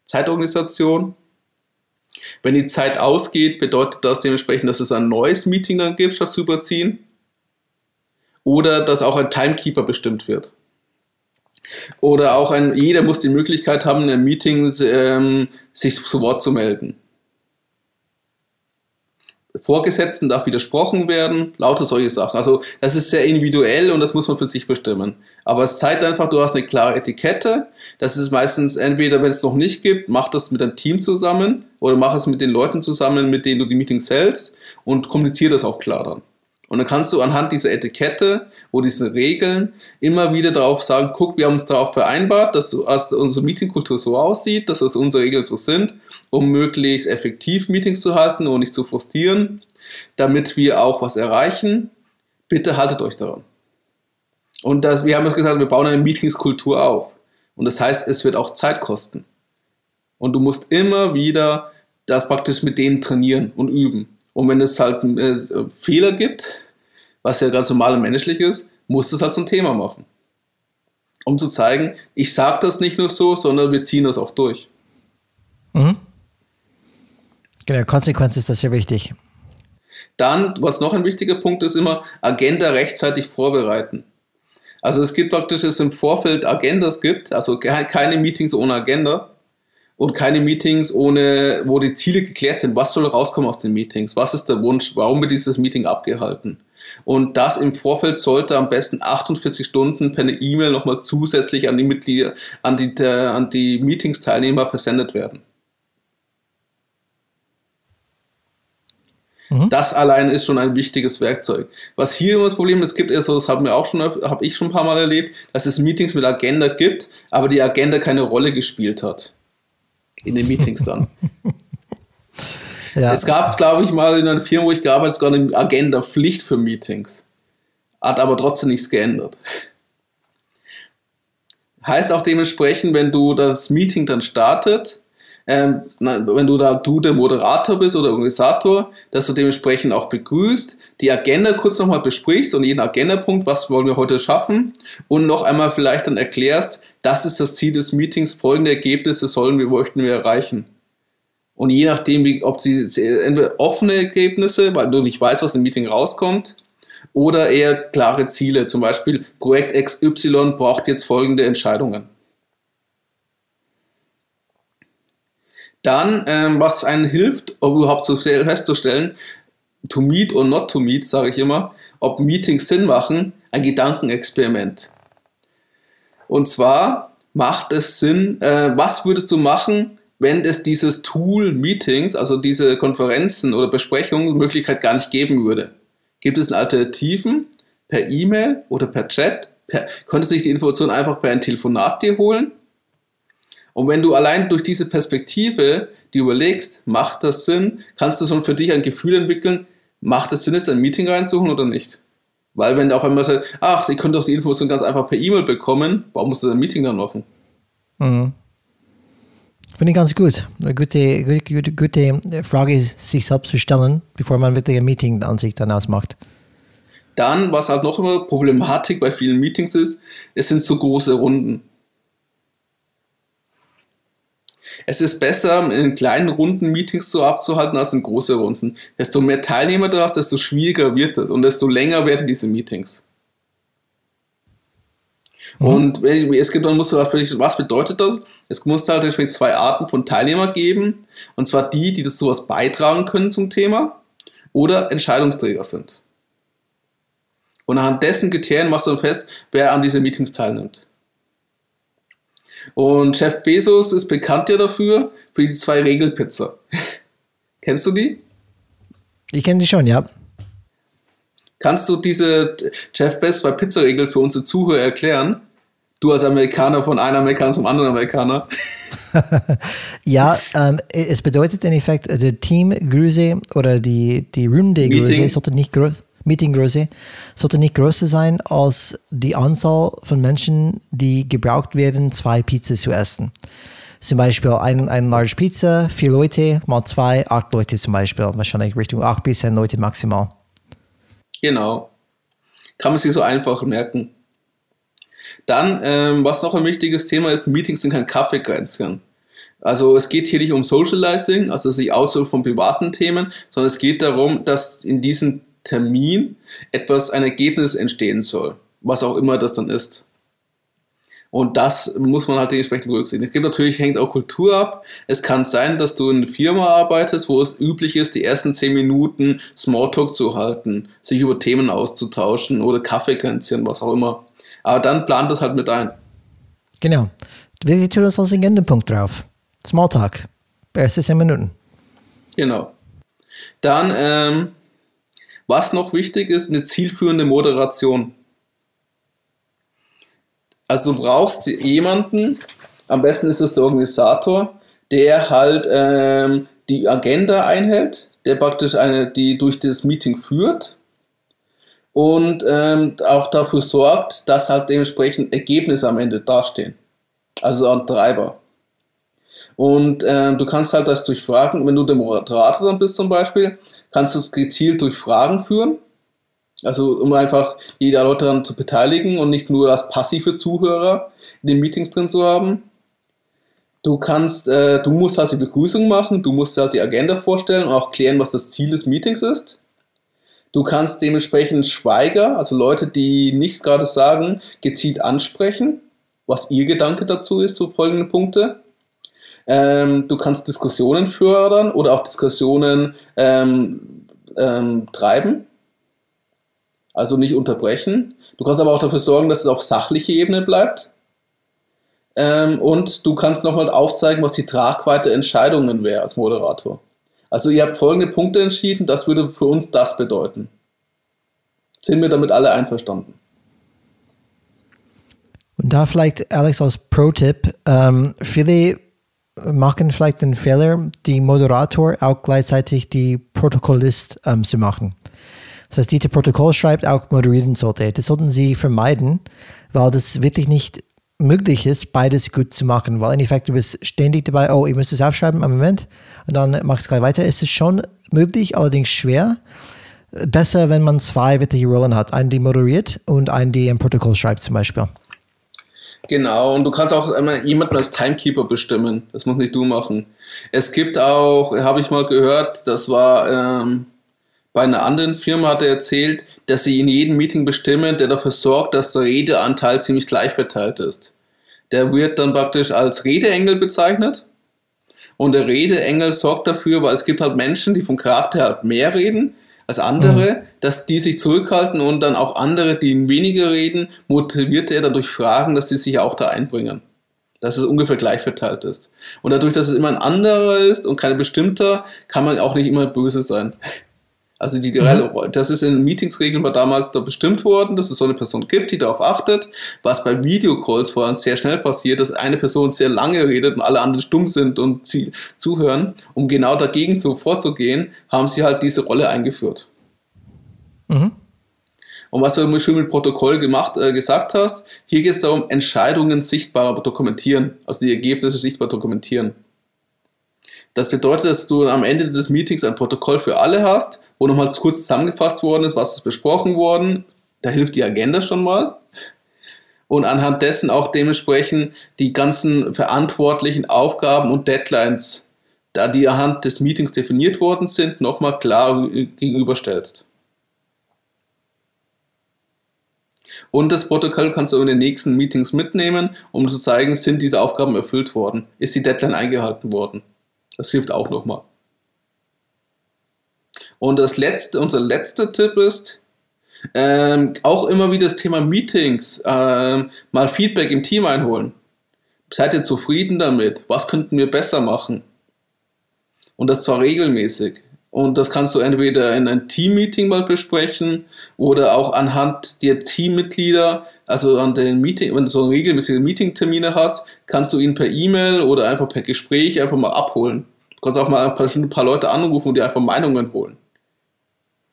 Zeitorganisation. Wenn die Zeit ausgeht, bedeutet das dementsprechend, dass es ein neues Meeting dann gibt, statt zu überziehen. Oder dass auch ein Timekeeper bestimmt wird. Oder auch ein, jeder muss die Möglichkeit haben, in einem Meeting ähm, sich zu Wort zu melden. Vorgesetzten darf widersprochen werden, lauter solche Sachen. Also das ist sehr individuell und das muss man für sich bestimmen. Aber es zeigt einfach, du hast eine klare Etikette. Das ist meistens entweder, wenn es noch nicht gibt, mach das mit deinem Team zusammen oder mach es mit den Leuten zusammen, mit denen du die Meetings hältst und kommuniziere das auch klar dann. Und dann kannst du anhand dieser Etikette oder diesen Regeln immer wieder darauf sagen, guck, wir haben uns darauf vereinbart, dass, dass unsere Meetingkultur so aussieht, dass das unsere Regeln so sind, um möglichst effektiv Meetings zu halten und nicht zu frustrieren, damit wir auch was erreichen. Bitte haltet euch daran. Und das, wir haben gesagt, wir bauen eine Meetingskultur auf. Und das heißt, es wird auch Zeit kosten. Und du musst immer wieder das praktisch mit denen trainieren und üben. Und wenn es halt äh, Fehler gibt, was ja ganz normal und menschlich ist, muss es halt zum Thema machen. Um zu zeigen, ich sage das nicht nur so, sondern wir ziehen das auch durch. Mhm. Genau, Konsequenz ist das sehr wichtig. Dann, was noch ein wichtiger Punkt ist, immer Agenda rechtzeitig vorbereiten. Also es gibt praktisch, dass es im Vorfeld Agendas gibt, also keine Meetings ohne Agenda und keine Meetings ohne, wo die Ziele geklärt sind. Was soll rauskommen aus den Meetings? Was ist der Wunsch? Warum wird dieses Meeting abgehalten? Und das im Vorfeld sollte am besten 48 Stunden per E-Mail nochmal zusätzlich an die Mitglieder, an die, an die Meetings-Teilnehmer versendet werden. Mhm. Das allein ist schon ein wichtiges Werkzeug. Was hier immer das Problem ist, es gibt ist, das haben wir auch schon, habe ich schon ein paar Mal erlebt, dass es Meetings mit Agenda gibt, aber die Agenda keine Rolle gespielt hat. In den Meetings dann. ja. Es gab, glaube ich, mal in einer Firma, wo ich gearbeitet habe, eine Agenda-Pflicht für Meetings. Hat aber trotzdem nichts geändert. Heißt auch dementsprechend, wenn du das Meeting dann startet, ähm, wenn du da du der Moderator bist oder Organisator, dass du dementsprechend auch begrüßt, die Agenda kurz nochmal besprichst und jeden Agendapunkt, was wollen wir heute schaffen und noch einmal vielleicht dann erklärst, das ist das Ziel des Meetings, folgende Ergebnisse sollen wir, möchten wir erreichen. Und je nachdem, wie, ob sie entweder offene Ergebnisse, weil du nicht weißt, was im Meeting rauskommt, oder eher klare Ziele, zum Beispiel Projekt XY braucht jetzt folgende Entscheidungen. Dann, ähm, was einen hilft, um überhaupt so festzustellen, to meet or not to meet, sage ich immer, ob Meetings Sinn machen, ein Gedankenexperiment. Und zwar macht es Sinn, äh, was würdest du machen, wenn es dieses Tool Meetings, also diese Konferenzen oder Besprechungen, Möglichkeit gar nicht geben würde? Gibt es Alternativen per E-Mail oder per Chat? Per, könntest du dich die Information einfach per ein Telefonat dir holen? Und wenn du allein durch diese Perspektive die überlegst, macht das Sinn, kannst du schon für dich ein Gefühl entwickeln, macht es Sinn, jetzt ein Meeting reinzuholen oder nicht? Weil wenn du auf einmal sagst, ach, ihr könnt doch die Information ganz einfach per E-Mail bekommen, warum musst du ein Meeting dann machen? Mhm. Finde ich ganz gut. Eine gute, gute, gute Frage, sich selbst zu stellen, bevor man wirklich ein Meeting an sich dann ausmacht. Dann, was halt noch immer Problematik bei vielen Meetings ist, es sind zu große Runden. Es ist besser, in kleinen Runden Meetings so abzuhalten, als in große Runden. Desto mehr Teilnehmer du hast, desto schwieriger wird es und desto länger werden diese Meetings. Mhm. Und es gibt, dann musst du vielleicht, was bedeutet das? Es muss halt zwei Arten von Teilnehmern geben. Und zwar die, die das sowas beitragen können zum Thema oder Entscheidungsträger sind. Und anhand dessen Kriterien machst du dann fest, wer an diese Meetings teilnimmt. Und Jeff Bezos ist bekannt ja dafür, für die zwei Regelpizza. Kennst du die? Ich kenne die schon, ja. Kannst du diese Jeff Bezos zwei Pizza-Regel für unsere Zuhörer erklären? Du als Amerikaner von einem Amerikaner zum anderen Amerikaner. ja, ähm, es bedeutet im Effekt, die Teamgröße oder die, die Runde-Größe sollte nicht Meetinggröße sollte nicht größer sein als die Anzahl von Menschen, die gebraucht werden, zwei Pizzas zu essen. Zum Beispiel ein, ein large Pizza, vier Leute mal zwei, acht Leute zum Beispiel. Wahrscheinlich Richtung acht bis zehn Leute maximal. Genau. Kann man sich so einfach merken. Dann, ähm, was noch ein wichtiges Thema ist, Meetings sind kein Kaffeekränzchen. Also es geht hier nicht um Socializing, also sich außerhalb von privaten Themen, sondern es geht darum, dass in diesen Termin etwas, ein Ergebnis entstehen soll, was auch immer das dann ist. Und das muss man halt dementsprechend berücksichtigen. Es gibt natürlich, hängt auch Kultur ab. Es kann sein, dass du in einer Firma arbeitest, wo es üblich ist, die ersten zehn Minuten Smalltalk zu halten, sich über Themen auszutauschen oder Kaffeekränzchen, was auch immer. Aber dann plant das halt mit ein. Genau. Wir tun das als Agendapunkt drauf. Smalltalk. Erste zehn Minuten. Genau. Dann, ähm, was noch wichtig ist, eine zielführende Moderation. Also du brauchst jemanden, am besten ist es der Organisator, der halt ähm, die Agenda einhält, der praktisch eine, die durch das Meeting führt und ähm, auch dafür sorgt, dass halt dementsprechend Ergebnisse am Ende dastehen. Also ein Treiber. Und äh, du kannst halt das durch Fragen, wenn du der Moderator dann bist zum Beispiel, kannst du es gezielt durch Fragen führen. Also um einfach die Leute daran zu beteiligen und nicht nur als passive Zuhörer in den Meetings drin zu haben. Du kannst, äh, du musst halt die Begrüßung machen, du musst halt die Agenda vorstellen und auch klären, was das Ziel des Meetings ist. Du kannst dementsprechend Schweiger, also Leute, die nichts gerade sagen, gezielt ansprechen, was ihr Gedanke dazu ist, so folgende Punkte. Ähm, du kannst Diskussionen fördern oder auch Diskussionen ähm, ähm, treiben, also nicht unterbrechen. Du kannst aber auch dafür sorgen, dass es auf sachliche Ebene bleibt. Ähm, und du kannst nochmal aufzeigen, was die Tragweite Entscheidungen wäre als Moderator. Also ihr habt folgende Punkte entschieden, das würde für uns das bedeuten. Sind wir damit alle einverstanden? Und da vielleicht, Alex, als Pro-Tipp, ähm, viele machen vielleicht den Fehler, die Moderator auch gleichzeitig die Protokollist ähm, zu machen. Das heißt, die, die Protokoll schreibt, auch moderieren sollte. Das sollten sie vermeiden, weil das wirklich nicht möglich ist, beides gut zu machen, weil im Endeffekt du bist ständig dabei, oh, ich muss das aufschreiben, am Moment, und dann machst du gleich weiter. Es ist schon möglich, allerdings schwer. Besser, wenn man zwei wirkliche Rollen hat. Einen, die moderiert und einen, die ein Protokoll schreibt zum Beispiel. Genau, und du kannst auch jemanden als Timekeeper bestimmen. Das muss nicht du machen. Es gibt auch, habe ich mal gehört, das war ähm, bei einer anderen Firma hat er erzählt, dass sie in jedem Meeting bestimmen, der dafür sorgt, dass der Redeanteil ziemlich gleich verteilt ist. Der wird dann praktisch als Redeengel bezeichnet. Und der Redeengel sorgt dafür, weil es gibt halt Menschen, die vom Charakter halt mehr reden als andere, mhm. dass die sich zurückhalten und dann auch andere, die weniger reden, motiviert er dann durch Fragen, dass sie sich auch da einbringen. Dass es ungefähr gleich verteilt ist. Und dadurch, dass es immer ein anderer ist und kein bestimmter, kann man auch nicht immer böse sein. Also die, mhm. das ist in Meetingsregeln war damals da bestimmt worden, dass es so eine Person gibt, die darauf achtet, was bei Videocalls vor allem sehr schnell passiert, dass eine Person sehr lange redet und alle anderen stumm sind und zuhören. Um genau dagegen so vorzugehen, haben sie halt diese Rolle eingeführt. Mhm. Und was du immer schön mit Protokoll gemacht, äh, gesagt hast, hier geht es darum, Entscheidungen sichtbar dokumentieren, also die Ergebnisse sichtbar dokumentieren. Das bedeutet, dass du am Ende des Meetings ein Protokoll für alle hast, wo nochmal kurz zusammengefasst worden ist, was ist besprochen worden. Da hilft die Agenda schon mal. Und anhand dessen auch dementsprechend die ganzen verantwortlichen Aufgaben und Deadlines, da die anhand des Meetings definiert worden sind, nochmal klar gegenüberstellst. Und das Protokoll kannst du in den nächsten Meetings mitnehmen, um zu zeigen, sind diese Aufgaben erfüllt worden, ist die Deadline eingehalten worden. Das hilft auch nochmal. Und das letzte, unser letzter Tipp ist, ähm, auch immer wieder das Thema Meetings, ähm, mal Feedback im Team einholen. Seid ihr zufrieden damit? Was könnten wir besser machen? Und das zwar regelmäßig. Und das kannst du entweder in einem Team-Meeting mal besprechen oder auch anhand der Teammitglieder, also an den Meeting, wenn du so regelmäßige Meeting-Termine hast, kannst du ihn per E-Mail oder einfach per Gespräch einfach mal abholen. Du kannst auch mal ein paar, ein paar Leute anrufen und dir einfach Meinungen holen.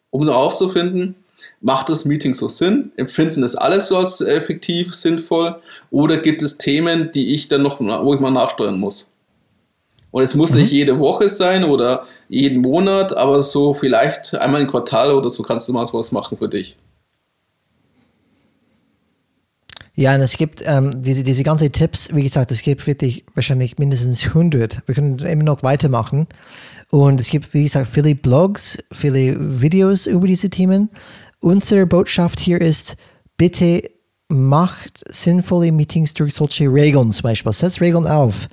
Um herauszufinden, macht das Meeting so Sinn? Empfinden das alles so als effektiv, sinnvoll? Oder gibt es Themen, die ich dann noch, wo ich mal nachsteuern muss? Und es muss mhm. nicht jede Woche sein oder jeden Monat, aber so vielleicht einmal im Quartal oder so kannst du mal was machen für dich. Ja, und es gibt ähm, diese, diese ganzen Tipps, wie gesagt, es gibt wirklich wahrscheinlich mindestens 100. Wir können immer noch weitermachen. Und es gibt, wie gesagt, viele Blogs, viele Videos über diese Themen. Unsere Botschaft hier ist, bitte macht sinnvolle Meetings durch solche Regeln zum Beispiel. Setzt Regeln auf.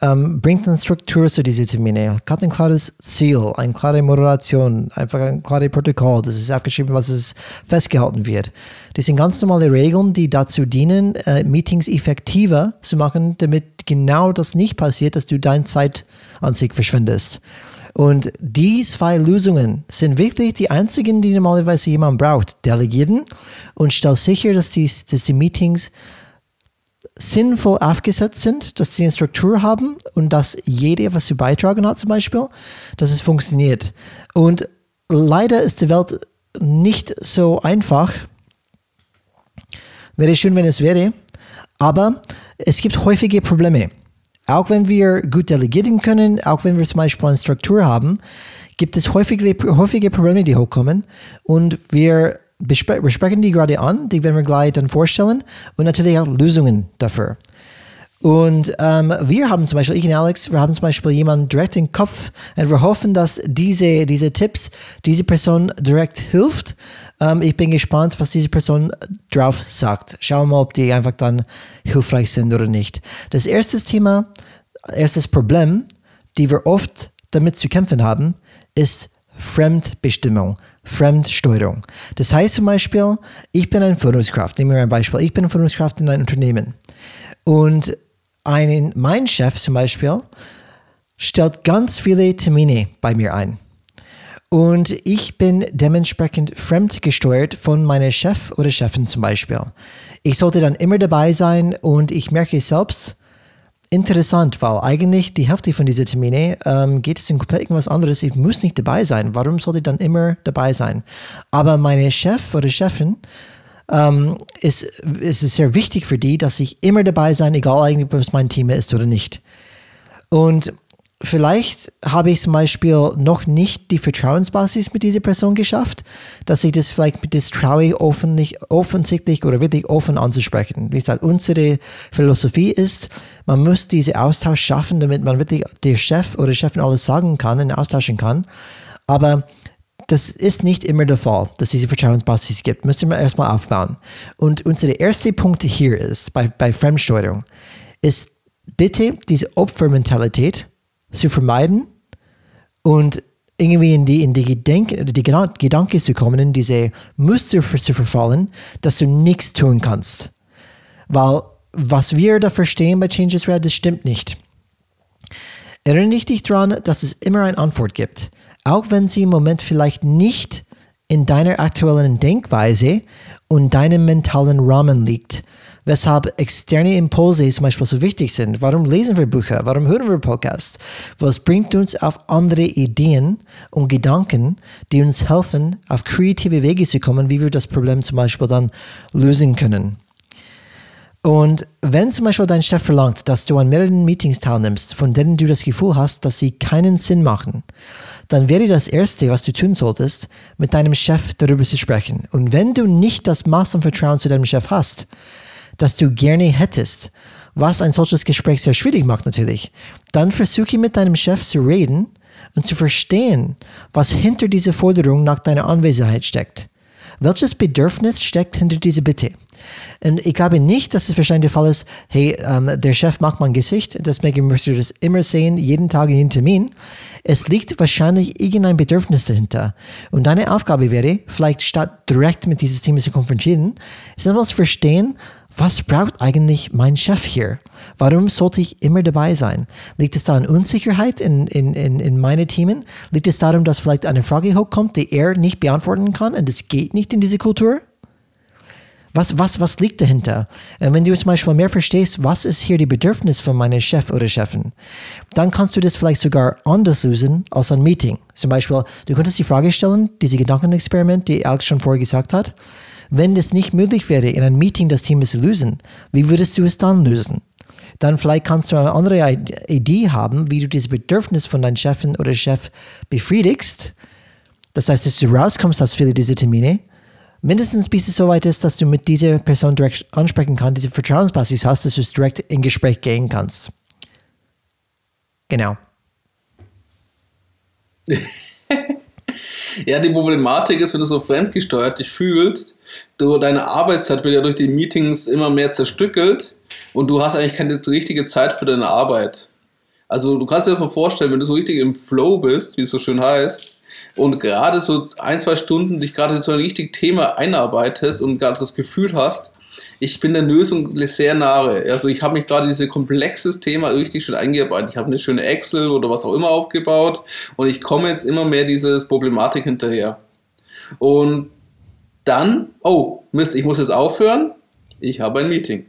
Ähm, bringt eine Struktur zu diesen Terminen. Hat ein klares Ziel, eine klare Moderation, einfach ein klares Protokoll. Das ist aufgeschrieben, was es festgehalten wird. Das sind ganz normale Regeln, die dazu dienen, äh, Meetings effektiver zu machen, damit genau das nicht passiert, dass du deine Zeit an sich verschwendest. Und die zwei Lösungen sind wirklich die einzigen, die normalerweise jemand braucht. Delegieren und stell sicher, dass die, dass die Meetings sinnvoll aufgesetzt sind, dass sie eine Struktur haben und dass jeder etwas zu beitragen hat, zum Beispiel, dass es funktioniert. Und leider ist die Welt nicht so einfach. Wäre schön, wenn es wäre, aber es gibt häufige Probleme. Auch wenn wir gut delegieren können, auch wenn wir zum Beispiel eine Struktur haben, gibt es häufige, häufige Probleme, die hochkommen und wir besprechen die gerade an, die werden wir gleich dann vorstellen und natürlich auch Lösungen dafür. Und ähm, wir haben zum Beispiel, ich und Alex, wir haben zum Beispiel jemanden direkt im Kopf und wir hoffen, dass diese, diese Tipps diese Person direkt hilft. Ähm, ich bin gespannt, was diese Person drauf sagt. Schauen wir mal, ob die einfach dann hilfreich sind oder nicht. Das erste Thema, erstes Problem, die wir oft damit zu kämpfen haben, ist Fremdbestimmung, Fremdsteuerung. Das heißt zum Beispiel, ich bin ein Führungskraft, nehmen wir ein Beispiel, ich bin eine Führungskraft in einem Unternehmen und ein, mein Chef zum Beispiel stellt ganz viele Termine bei mir ein. Und ich bin dementsprechend fremdgesteuert von meinem Chef oder Chefin zum Beispiel. Ich sollte dann immer dabei sein und ich merke selbst, interessant, weil eigentlich die Hälfte von diesen Termine ähm, geht es um komplett irgendwas anderes. Ich muss nicht dabei sein. Warum sollte ich dann immer dabei sein? Aber meine Chef oder Chefin ähm, ist, ist es sehr wichtig für die, dass ich immer dabei sein, egal eigentlich, was mein Team ist oder nicht. Und vielleicht habe ich zum Beispiel noch nicht die Vertrauensbasis mit dieser Person geschafft, dass ich das vielleicht mit das traue, offensichtlich oder wirklich offen anzusprechen. Wie gesagt, unsere Philosophie ist, man muss diesen Austausch schaffen, damit man wirklich der Chef oder Chefin alles sagen kann und austauschen kann. Aber das ist nicht immer der Fall, dass es diese Vertrauensbasis gibt. Müssen wir erstmal aufbauen. Und unser erster Punkt hier ist, bei, bei Fremdsteuerung, ist bitte diese Opfermentalität zu vermeiden und irgendwie in die, in die, Gedenk, die Gedanke zu kommen, in diese Muster zu verfallen, dass du nichts tun kannst. Weil was wir da verstehen bei Changes Red, das stimmt nicht. Erinnere dich daran, dass es immer eine Antwort gibt auch wenn sie im Moment vielleicht nicht in deiner aktuellen Denkweise und deinem mentalen Rahmen liegt. Weshalb externe Impulse zum Beispiel so wichtig sind. Warum lesen wir Bücher? Warum hören wir Podcasts? Es bringt uns auf andere Ideen und Gedanken, die uns helfen, auf kreative Wege zu kommen, wie wir das Problem zum Beispiel dann lösen können. Und wenn zum Beispiel dein Chef verlangt, dass du an mehreren Meetings teilnimmst, von denen du das Gefühl hast, dass sie keinen Sinn machen, dann wäre das Erste, was du tun solltest, mit deinem Chef darüber zu sprechen. Und wenn du nicht das Maß an Vertrauen zu deinem Chef hast, das du gerne hättest, was ein solches Gespräch sehr schwierig macht natürlich, dann versuche mit deinem Chef zu reden und zu verstehen, was hinter dieser Forderung nach deiner Anwesenheit steckt. Welches Bedürfnis steckt hinter dieser Bitte? Und ich glaube nicht, dass es wahrscheinlich der Fall ist, hey, ähm, der Chef mag mein Gesicht, deswegen müsst du das immer sehen, jeden Tag in den Termin. Es liegt wahrscheinlich irgendein Bedürfnis dahinter. Und deine Aufgabe wäre, vielleicht statt direkt mit dieses Thema zu konfrontieren, ist einmal zu verstehen, was braucht eigentlich mein Chef hier? Warum sollte ich immer dabei sein? Liegt es da an Unsicherheit in, in, in, in meine Themen? Liegt es darum, dass vielleicht eine Frage hochkommt, die er nicht beantworten kann und es geht nicht in diese Kultur? Was, was, was liegt dahinter? Und wenn du zum Beispiel mehr verstehst, was ist hier die Bedürfnis von meinem Chef oder Chefin, dann kannst du das vielleicht sogar anders lösen als ein Meeting. Zum Beispiel, du könntest die Frage stellen, diese Gedankenexperiment, die Alex schon vorher gesagt hat, wenn es nicht möglich wäre, in einem Meeting das Thema zu lösen, wie würdest du es dann lösen? Dann vielleicht kannst du eine andere Idee haben, wie du dieses Bedürfnis von deinem Chefin oder Chef befriedigst. Das heißt, dass du rauskommst aus vielen dieser Termine, mindestens bis es so weit ist, dass du mit dieser Person direkt ansprechen kannst, diese Vertrauensbasis hast, dass du es direkt in Gespräch gehen kannst. Genau. ja, die Problematik ist, wenn du so fremdgesteuert dich fühlst, du, deine Arbeitszeit wird ja durch die Meetings immer mehr zerstückelt und du hast eigentlich keine richtige Zeit für deine Arbeit. Also du kannst dir mal vorstellen, wenn du so richtig im Flow bist, wie es so schön heißt, und gerade so ein, zwei Stunden dich gerade so ein richtig Thema einarbeitest und gerade das Gefühl hast, ich bin der Lösung sehr nahe. Also ich habe mich gerade dieses komplexes Thema richtig schön eingearbeitet. Ich habe eine schöne Excel oder was auch immer aufgebaut und ich komme jetzt immer mehr dieses Problematik hinterher. Und dann, oh, Mist, ich muss jetzt aufhören. Ich habe ein Meeting.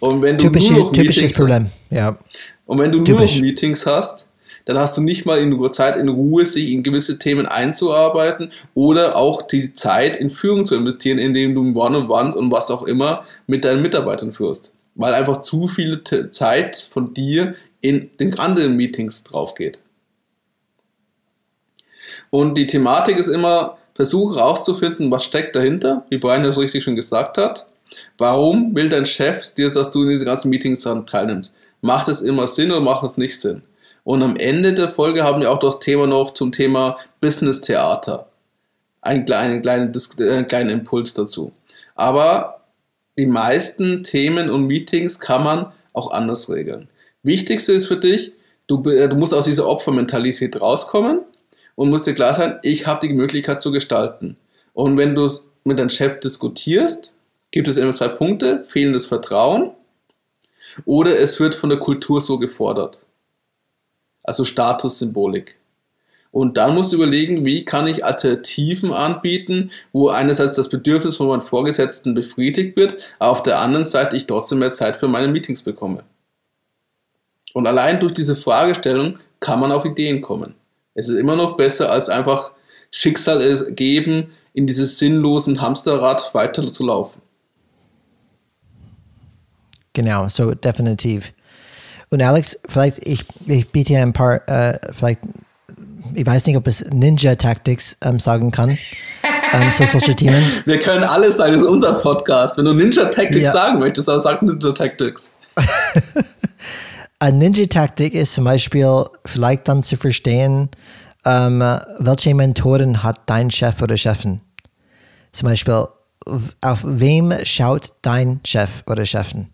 Und wenn du Typische, nur noch Meetings, Problem, ja. Und wenn du Typisch. nur noch Meetings hast, dann hast du nicht mal in Zeit in Ruhe, sich in gewisse Themen einzuarbeiten oder auch die Zeit in Führung zu investieren, indem du One-on-One und was auch immer mit deinen Mitarbeitern führst. Weil einfach zu viel Zeit von dir in den anderen Meetings drauf geht. Und die Thematik ist immer, versuche herauszufinden, was steckt dahinter, wie Brian das richtig schon gesagt hat. Warum will dein Chef dir, dass du in diesen ganzen Meetings teilnimmst? Macht es immer Sinn oder macht es nicht Sinn? Und am Ende der Folge haben wir auch das Thema noch zum Thema Business Theater. Einen kleinen, kleinen, äh, kleinen Impuls dazu. Aber die meisten Themen und Meetings kann man auch anders regeln. Wichtigste ist für dich, du, du musst aus dieser Opfermentalität rauskommen und musst dir klar sein, ich habe die Möglichkeit zu gestalten. Und wenn du mit deinem Chef diskutierst, gibt es immer zwei Punkte, fehlendes Vertrauen oder es wird von der Kultur so gefordert. Also Statussymbolik. Und dann musst du überlegen, wie kann ich Alternativen anbieten, wo einerseits das Bedürfnis von meinem Vorgesetzten befriedigt wird, aber auf der anderen Seite ich trotzdem mehr Zeit für meine Meetings bekomme. Und allein durch diese Fragestellung kann man auf Ideen kommen. Es ist immer noch besser, als einfach Schicksal geben, in dieses sinnlosen Hamsterrad weiter zu laufen. Genau, so definitiv. Und Alex, vielleicht, ich, ich biete ein paar, äh, vielleicht, ich weiß nicht, ob es Ninja-Tactics ähm, sagen kann. ähm, so solche Themen. Wir können alles sagen, das ist unser Podcast. Wenn du Ninja-Tactics ja. sagen möchtest, dann sag Ninja-Tactics. Ein Ninja-Taktik ist zum Beispiel vielleicht dann zu verstehen, ähm, welche Mentoren hat dein Chef oder Chefin? Zum Beispiel, auf wem schaut dein Chef oder Chefin?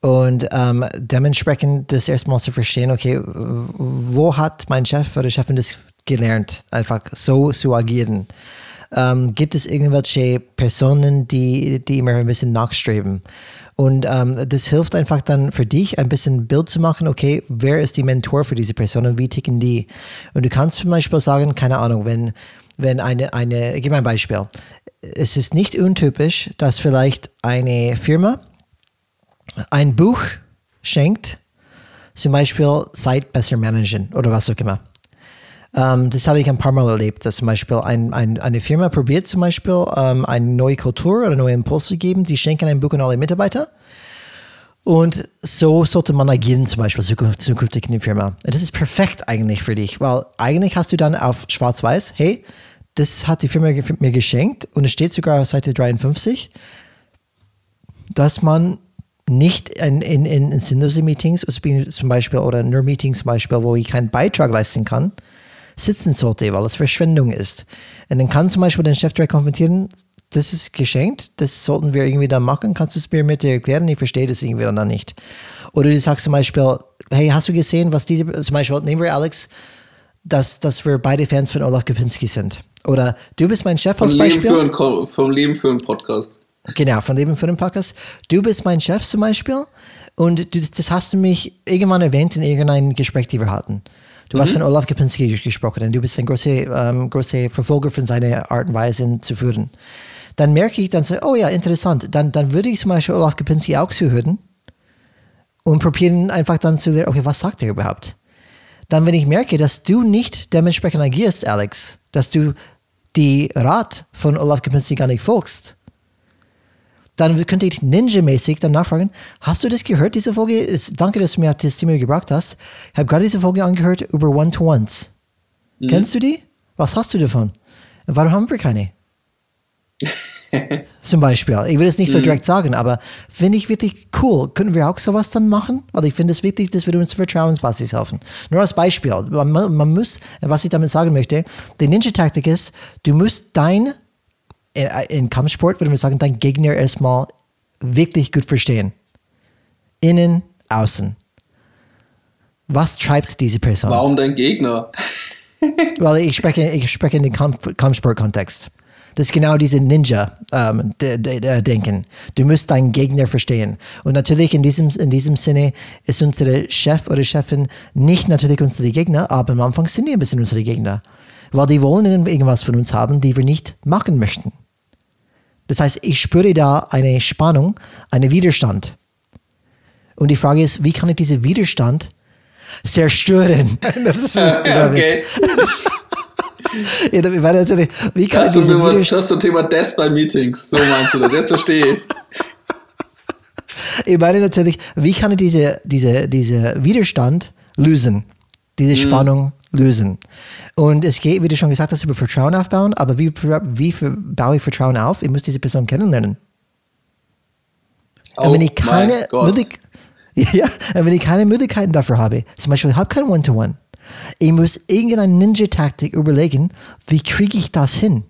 Und ähm, dementsprechend das erstmal zu verstehen, okay, wo hat mein Chef oder Chefin das gelernt, einfach so zu agieren? Ähm, gibt es irgendwelche Personen, die, die immer ein bisschen nachstreben? Und ähm, das hilft einfach dann für dich, ein bisschen Bild zu machen, okay, wer ist die Mentor für diese Person und wie ticken die? Und du kannst zum Beispiel sagen, keine Ahnung, wenn, wenn eine, eine, ich gebe ein Beispiel. Es ist nicht untypisch, dass vielleicht eine Firma ein Buch schenkt, zum Beispiel Zeit besser managen oder was auch immer. Ähm, das habe ich ein paar Mal erlebt, dass zum Beispiel ein, ein, eine Firma probiert zum Beispiel ähm, eine neue Kultur oder einen neuen Impuls zu geben, die schenken ein Buch an alle Mitarbeiter. Und so sollte man agieren, zum Beispiel zukünftig in der Firma. Das ist perfekt eigentlich für dich, weil eigentlich hast du dann auf schwarz-weiß, hey, das hat die Firma mir geschenkt und es steht sogar auf Seite 53, dass man nicht in, in, in sinnlose Meetings, zum Beispiel, oder nur Meetings zum Beispiel, wo ich keinen Beitrag leisten kann, sitzen sollte, weil es Verschwendung ist. Und dann kann zum Beispiel den Chef direkt konfrontieren, das ist geschenkt, das sollten wir irgendwie dann machen, kannst du es mir mit erklären? Ich verstehe das irgendwie dann nicht. Oder du sagst zum Beispiel, hey, hast du gesehen, was diese, zum Beispiel, nehmen wir Alex, dass, dass wir beide Fans von Olaf Kapinski sind. Oder du bist mein Chef vom als Beispiel. Leben für ein, vom Leben für einen Podcast. Genau, von Leben für einen Podcast. Du bist mein Chef zum Beispiel und du, das hast du mich irgendwann erwähnt in irgendeinem Gespräch, die wir hatten. Du mhm. hast von Olaf Kapinski gesprochen und du bist ein großer, ähm, großer Verfolger von seiner Art und Weise zu führen. Dann merke ich dann so, oh ja, interessant. Dann, dann würde ich zum Beispiel Olaf Kapinski auch zuhören und probieren einfach dann zu lernen, okay, was sagt er überhaupt? Dann, wenn ich merke, dass du nicht dementsprechend agierst, Alex, dass du die Rat von Olaf Kapinski gar nicht folgst, dann könnte ich ninja-mäßig dann nachfragen, hast du das gehört, diese Folge? Ist, danke, dass du mir das Thema gebracht hast. Ich habe gerade diese Folge angehört über One-to-Ones. Mhm. Kennst du die? Was hast du davon? Warum haben wir keine? Zum Beispiel. Ich will es nicht so mhm. direkt sagen, aber finde ich wirklich cool. Können wir auch sowas dann machen? Weil ich finde es wichtig, dass wir uns Vertrauensbasis helfen. Nur als Beispiel. Man, man muss, was ich damit sagen möchte, die Ninja-Taktik ist, du musst dein in, in Kampfsport würde man sagen, dein Gegner erstmal wirklich gut verstehen. Innen, außen. Was treibt diese Person? Warum dein Gegner? Weil ich spreche, ich spreche in den Kampf, Kampfsport-Kontext. Das ist genau diese Ninja-Denken. Ähm, du musst deinen Gegner verstehen. Und natürlich in diesem, in diesem Sinne ist unsere Chef oder Chefin nicht natürlich unsere Gegner, aber am Anfang sind die ein bisschen unsere Gegner. Weil die wollen irgendwas von uns haben, die wir nicht machen möchten. Das heißt, ich spüre da eine Spannung, einen Widerstand. Und die Frage ist, wie kann ich diesen Widerstand zerstören? Das ist okay. ja, wie kann das, ich diesen Widerstand das ist zum Thema Death bei Meetings. So meinst du das. Jetzt verstehe ich es. Ich meine natürlich, wie kann ich diese, diese, diese Widerstand lösen? Diese mhm. Spannung lösen. Und es geht, wie du schon gesagt hast, über Vertrauen aufbauen, aber wie, wie baue ich Vertrauen auf? Ich muss diese Person kennenlernen. und Oh wenn ich keine ja, und wenn ich keine Möglichkeiten dafür habe, zum Beispiel, ich habe kein One-to-One, ich muss irgendeine Ninja-Taktik überlegen, wie kriege ich das hin?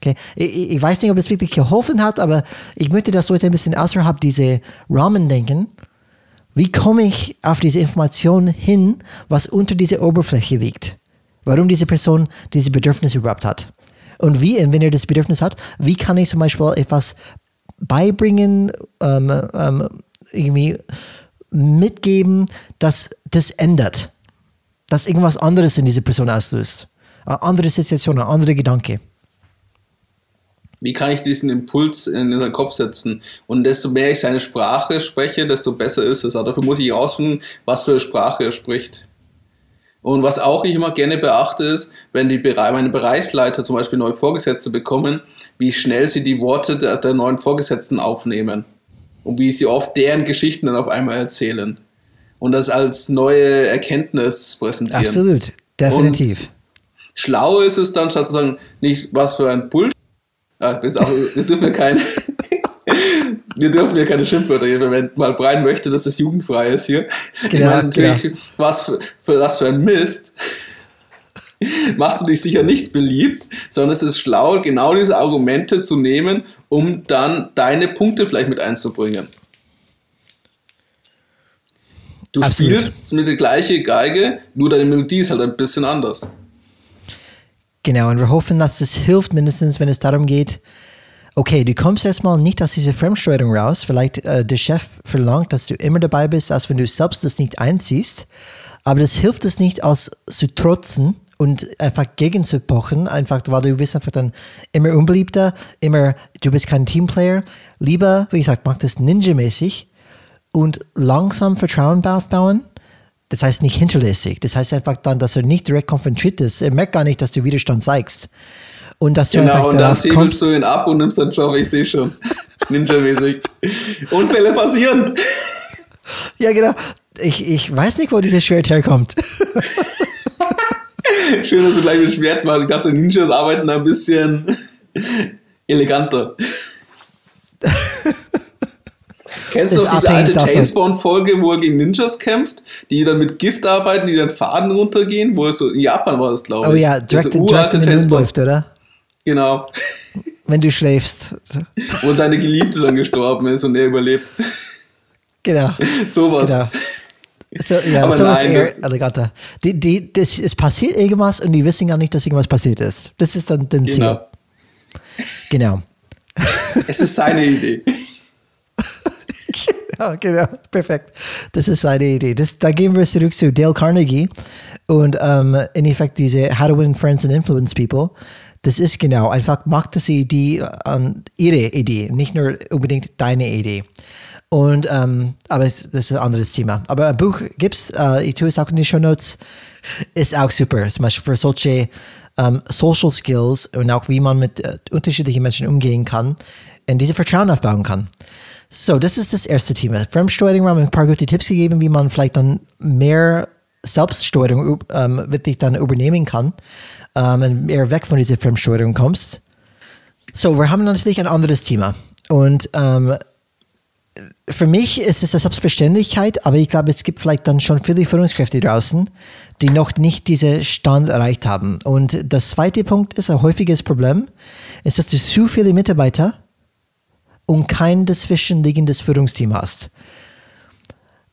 Okay. Ich, ich- ich weiß nicht, ob es wirklich geholfen hat, aber ich möchte, dass Leute ein bisschen außerhalb diese Rahmen denken. Wie komme ich auf diese Information hin, was unter dieser Oberfläche liegt? Warum diese Person diese Bedürfnis überhaupt hat? Und wie, wenn er das Bedürfnis hat, wie kann ich zum Beispiel etwas beibringen, ähm, ähm, irgendwie mitgeben, dass das ändert? Dass irgendwas anderes in diese Person auslöst? Eine andere Situation, ein anderer Gedanke. Wie kann ich diesen Impuls in den Kopf setzen? Und desto mehr ich seine Sprache spreche, desto besser ist es. Aber dafür muss ich herausfinden, was für eine Sprache er spricht. Und was auch ich immer gerne beachte, ist, wenn die Bere meine Bereichsleiter zum Beispiel neue Vorgesetzte bekommen, wie schnell sie die Worte der, der neuen Vorgesetzten aufnehmen. Und wie sie oft deren Geschichten dann auf einmal erzählen. Und das als neue Erkenntnis präsentieren. Absolut, definitiv. Schlau ist es dann, statt zu sagen, nicht was für ein Bullshit. Ja, wir, auch, wir dürfen ja keine, wir dürfen ja keine Schimpfwörter hier verwenden, weil Brian möchte, dass es jugendfrei ist hier. ich Genau, meine natürlich, was für, für was für ein Mist. Machst du dich sicher nicht beliebt, sondern es ist schlau, genau diese Argumente zu nehmen, um dann deine Punkte vielleicht mit einzubringen. Du Absolut. spielst mit der gleichen Geige, nur deine Melodie ist halt ein bisschen anders. Genau, und wir hoffen, dass es hilft, mindestens wenn es darum geht, okay, du kommst erstmal nicht aus dieser Fremdsteuerung raus. Vielleicht äh, der Chef verlangt, dass du immer dabei bist, als wenn du selbst das nicht einziehst. Aber das hilft es nicht, aus zu trotzen und einfach gegenzupochen, einfach, weil du bist einfach dann immer unbeliebter, immer, du bist kein Teamplayer. Lieber, wie gesagt, mach das Ninja-mäßig und langsam Vertrauen aufbauen. Das heißt nicht hinterlässig. Das heißt einfach dann, dass er nicht direkt konfrontiert ist. Er merkt gar nicht, dass du Widerstand zeigst. Und dass du Genau, einfach und dann darauf säbelst du ihn ab und nimmst deinen Job, ich sehe schon. Ninja-mäßig. Unfälle passieren. Ja, genau. Ich, ich weiß nicht, wo dieses Schwert herkommt. Schön, dass du gleich mit Schwert machst. Ich dachte, Ninjas arbeiten da ein bisschen eleganter. Kennst du noch diese alte. James-Bond-Folge, wo er gegen Ninjas kämpft, die dann mit Gift arbeiten, die dann Faden runtergehen? Wo es so, in Japan war das, glaube ich. Oh ja, direkt, direkt in den Mund läuft, oder? Genau. Wenn du schläfst. Wo seine Geliebte dann gestorben ist und er überlebt. Genau. Sowas. genau. So, ja, Aber sowas nein, eher eleganter. Die, die, das, es passiert irgendwas und die wissen gar nicht, dass irgendwas passiert ist. Das ist dann Ziel. Genau. Genau. Es ist seine Idee. Ja, genau, perfekt. Das ist seine Idee. Das, da gehen wir zurück zu Dale Carnegie und ähm, in Effekt diese How to Win Friends and Influence People. Das ist genau, einfach macht das Idee an ihre Idee, nicht nur unbedingt deine Idee. Und, ähm, aber es, das ist ein anderes Thema. Aber ein Buch gibt's, äh, ich tue es auch in die Show Notes, ist auch super. Zum Beispiel für solche ähm, Social Skills und auch wie man mit äh, unterschiedlichen Menschen umgehen kann und diese Vertrauen aufbauen kann. So, das ist das erste Thema. Fremdsteuerung, wir haben ein paar gute Tipps gegeben, wie man vielleicht dann mehr Selbststeuerung ähm, wirklich dann übernehmen kann ähm, und mehr weg von dieser Fremdsteuerung kommst. So, wir haben natürlich ein anderes Thema. Und ähm, für mich ist es eine Selbstverständlichkeit, aber ich glaube, es gibt vielleicht dann schon viele Führungskräfte draußen, die noch nicht diesen Stand erreicht haben. Und das zweite Punkt ist ein häufiges Problem, ist, dass du zu viele Mitarbeiter und kein dazwischenliegendes Führungsteam hast.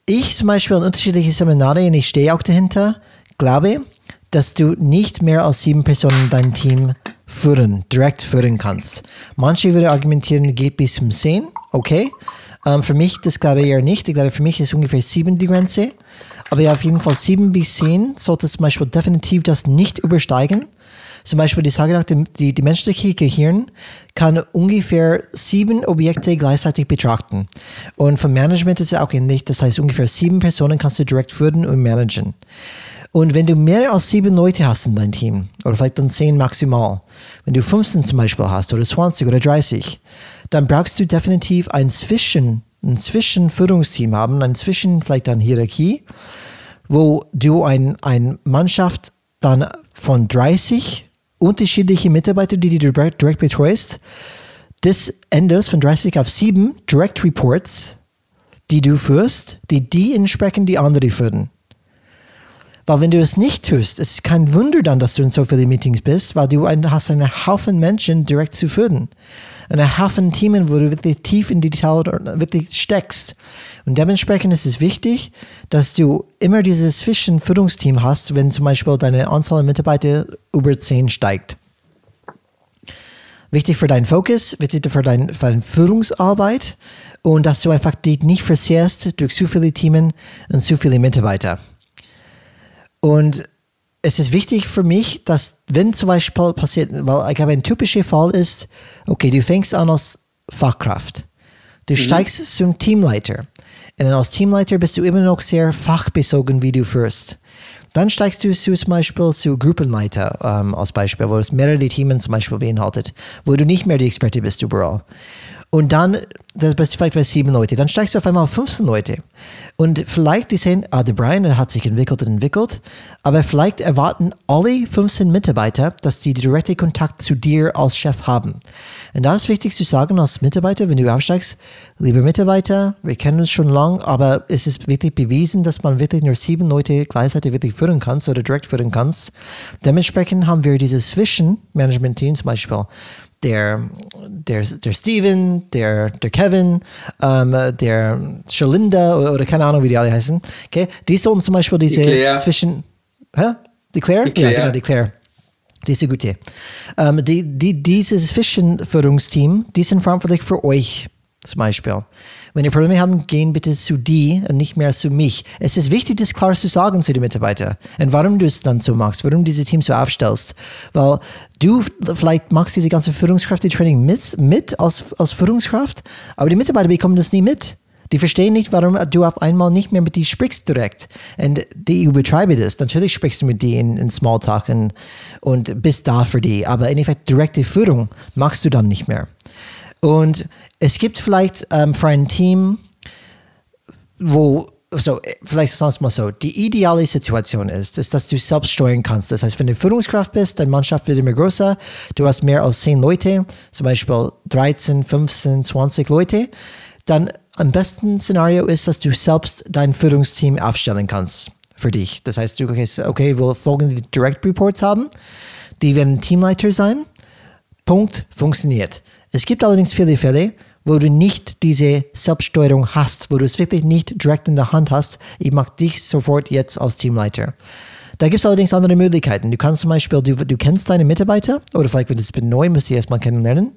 Ich zum Beispiel an unterschiedliche Seminare, und ich stehe auch dahinter, glaube, dass du nicht mehr als sieben Personen dein Team führen, direkt führen kannst. Manche würden argumentieren, geht bis zum zehn, okay. Ähm, für mich, das glaube ich eher nicht. Ich glaube, für mich ist ungefähr sieben die Grenze. Aber ja, auf jeden Fall sieben bis zehn sollte zum Beispiel definitiv das nicht übersteigen. Zum Beispiel, die dem, die, die menschliche Gehirn kann ungefähr sieben Objekte gleichzeitig betrachten. Und vom Management ist es auch ähnlich. Das heißt, ungefähr sieben Personen kannst du direkt führen und managen. Und wenn du mehr als sieben Leute hast in deinem Team, oder vielleicht dann zehn maximal, wenn du 15 zum Beispiel hast, oder 20 oder 30, dann brauchst du definitiv ein Zwischen, ein Zwischenführungsteam haben, ein Zwischen, vielleicht eine Hierarchie, wo du ein, ein Mannschaft dann von 30 unterschiedliche Mitarbeiter, die du direkt, betreust, das änderst von 30 auf 7 Direct Reports, die du führst, die die entsprechen, die andere führen. Weil wenn du es nicht tust, es ist kein Wunder dann, dass du in so viele Meetings bist, weil du ein, hast einen Haufen Menschen direkt zu führen. Einen Haufen Themen, wo du wirklich tief in die Detail wirklich steckst. Und dementsprechend ist es wichtig, dass du immer dieses Zwischenführungsteam hast, wenn zum Beispiel deine Anzahl an Mitarbeiter über 10 steigt. Wichtig für deinen Fokus, wichtig für, dein, für deine Führungsarbeit und dass du einfach die nicht versehrst durch zu viele Themen und zu viele Mitarbeiter. Und es ist wichtig für mich, dass wenn zum Beispiel passiert, weil ich glaube, ein typischer Fall ist, okay, du fängst an als Fachkraft. Du mhm. steigst zum Teamleiter. Dann als Teamleiter bist du immer noch sehr fachbezogen, wie du führst. Dann steigst du zu, zum Beispiel zu Gruppenleiter ähm, als Beispiel, wo es mehrere Themen zum Beispiel beinhaltet, wo du nicht mehr die Experte bist überall. Und dann, das bist du vielleicht bei sieben Leute. Dann steigst du auf einmal auf 15 Leute. Und vielleicht die sehen, ah, der Brian hat sich entwickelt und entwickelt, aber vielleicht erwarten alle 15 Mitarbeiter, dass die direkte Kontakt zu dir als Chef haben. Und da ist wichtig zu sagen als Mitarbeiter, wenn du aufsteigst, liebe Mitarbeiter, wir kennen uns schon lang, aber es ist wirklich bewiesen, dass man wirklich nur sieben Leute gleichzeitig wirklich führen kann oder direkt führen kann. Dementsprechend haben wir dieses Zwischenmanagement-Team zum Beispiel der, der, der Steven, der, der Kevin, ähm, der Shalinda oder, oder, keine Ahnung, wie die alle heißen. Okay? Die sollen zum Beispiel diese die zwischen. Hä? Die Claire? Die Claire? Ja, genau, die Claire. Diese gute. Ähm, die, die, dieses Zwischenführungsteam, die sind verantwortlich für euch zum Beispiel. Wenn ihr Probleme habt, gehen bitte zu die und nicht mehr zu mich. Es ist wichtig, das klar zu sagen zu den Mitarbeitern und warum du es dann so machst, warum du diese Team so aufstellst. Weil du vielleicht machst diese ganze Führungskräfte-Training mit, mit als, als Führungskraft, aber die Mitarbeiter bekommen das nie mit. Die verstehen nicht, warum du auf einmal nicht mehr mit die sprichst direkt. Und die übertreibe das. Natürlich sprichst du mit die in, in Smalltalk und, und bist da für die. Aber in Effekt direkte Führung machst du dann nicht mehr. Und es gibt vielleicht ähm, für ein Team, wo, so, vielleicht sagen wir es mal so, die ideale Situation ist, ist, dass du selbst steuern kannst. Das heißt, wenn du Führungskraft bist, deine Mannschaft wird immer größer, du hast mehr als 10 Leute, zum Beispiel 13, 15, 20 Leute, dann am besten Szenario ist, dass du selbst dein Führungsteam aufstellen kannst für dich. Das heißt, du kannst, okay, wir folgende Direct Reports haben, die werden Teamleiter sein. Punkt, funktioniert. Es gibt allerdings viele Fälle, wo du nicht diese Selbststeuerung hast, wo du es wirklich nicht direkt in der Hand hast. Ich mache dich sofort jetzt als Teamleiter. Da gibt es allerdings andere Möglichkeiten. Du kannst zum Beispiel, du, du kennst deine Mitarbeiter oder vielleicht wird es neu, musst du erstmal kennenlernen.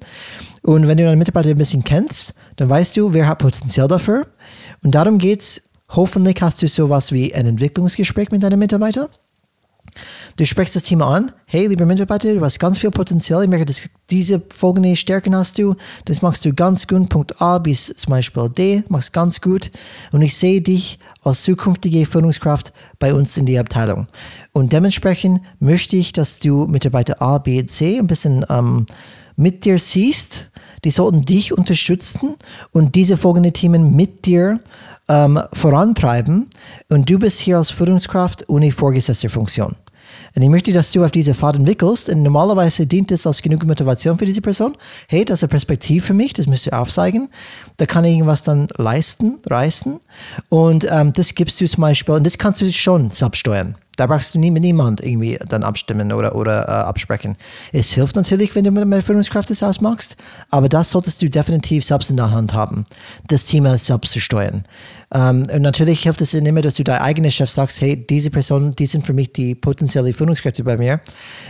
Und wenn du deine Mitarbeiter ein bisschen kennst, dann weißt du, wer hat Potenzial dafür. Und darum geht es, hoffentlich hast du sowas wie ein Entwicklungsgespräch mit deinen Mitarbeitern. Du sprichst das Thema an. Hey, lieber Mitarbeiter, du hast ganz viel Potenzial. Ich merke, dass diese folgende Stärken hast du. Das machst du ganz gut. Punkt A bis zum Beispiel D machst ganz gut. Und ich sehe dich als zukünftige Führungskraft bei uns in der Abteilung. Und dementsprechend möchte ich, dass du Mitarbeiter A, B, C ein bisschen ähm, mit dir siehst. Die sollten dich unterstützen und diese folgenden Themen mit dir ähm, vorantreiben. Und du bist hier als Führungskraft ohne vorgesetzte Funktion. Und ich möchte, dass du auf diese Fahrt entwickelst. Und normalerweise dient es als genug Motivation für diese Person. Hey, das ist eine Perspektive für mich, das müsst ihr aufzeigen. Da kann ich irgendwas dann leisten, reißen. Und ähm, das gibst du zum Beispiel, und das kannst du schon selbst steuern. Da brauchst du nie mit niemand irgendwie dann abstimmen oder, oder äh, absprechen. Es hilft natürlich, wenn du mit der Führungskraft das ausmachst, aber das solltest du definitiv selbst in der Hand haben, das Thema selbst zu steuern. Ähm, und natürlich hilft es immer, dass du dein eigener Chef sagst, hey, diese Personen, die sind für mich die potenzielle Führungskräfte bei mir.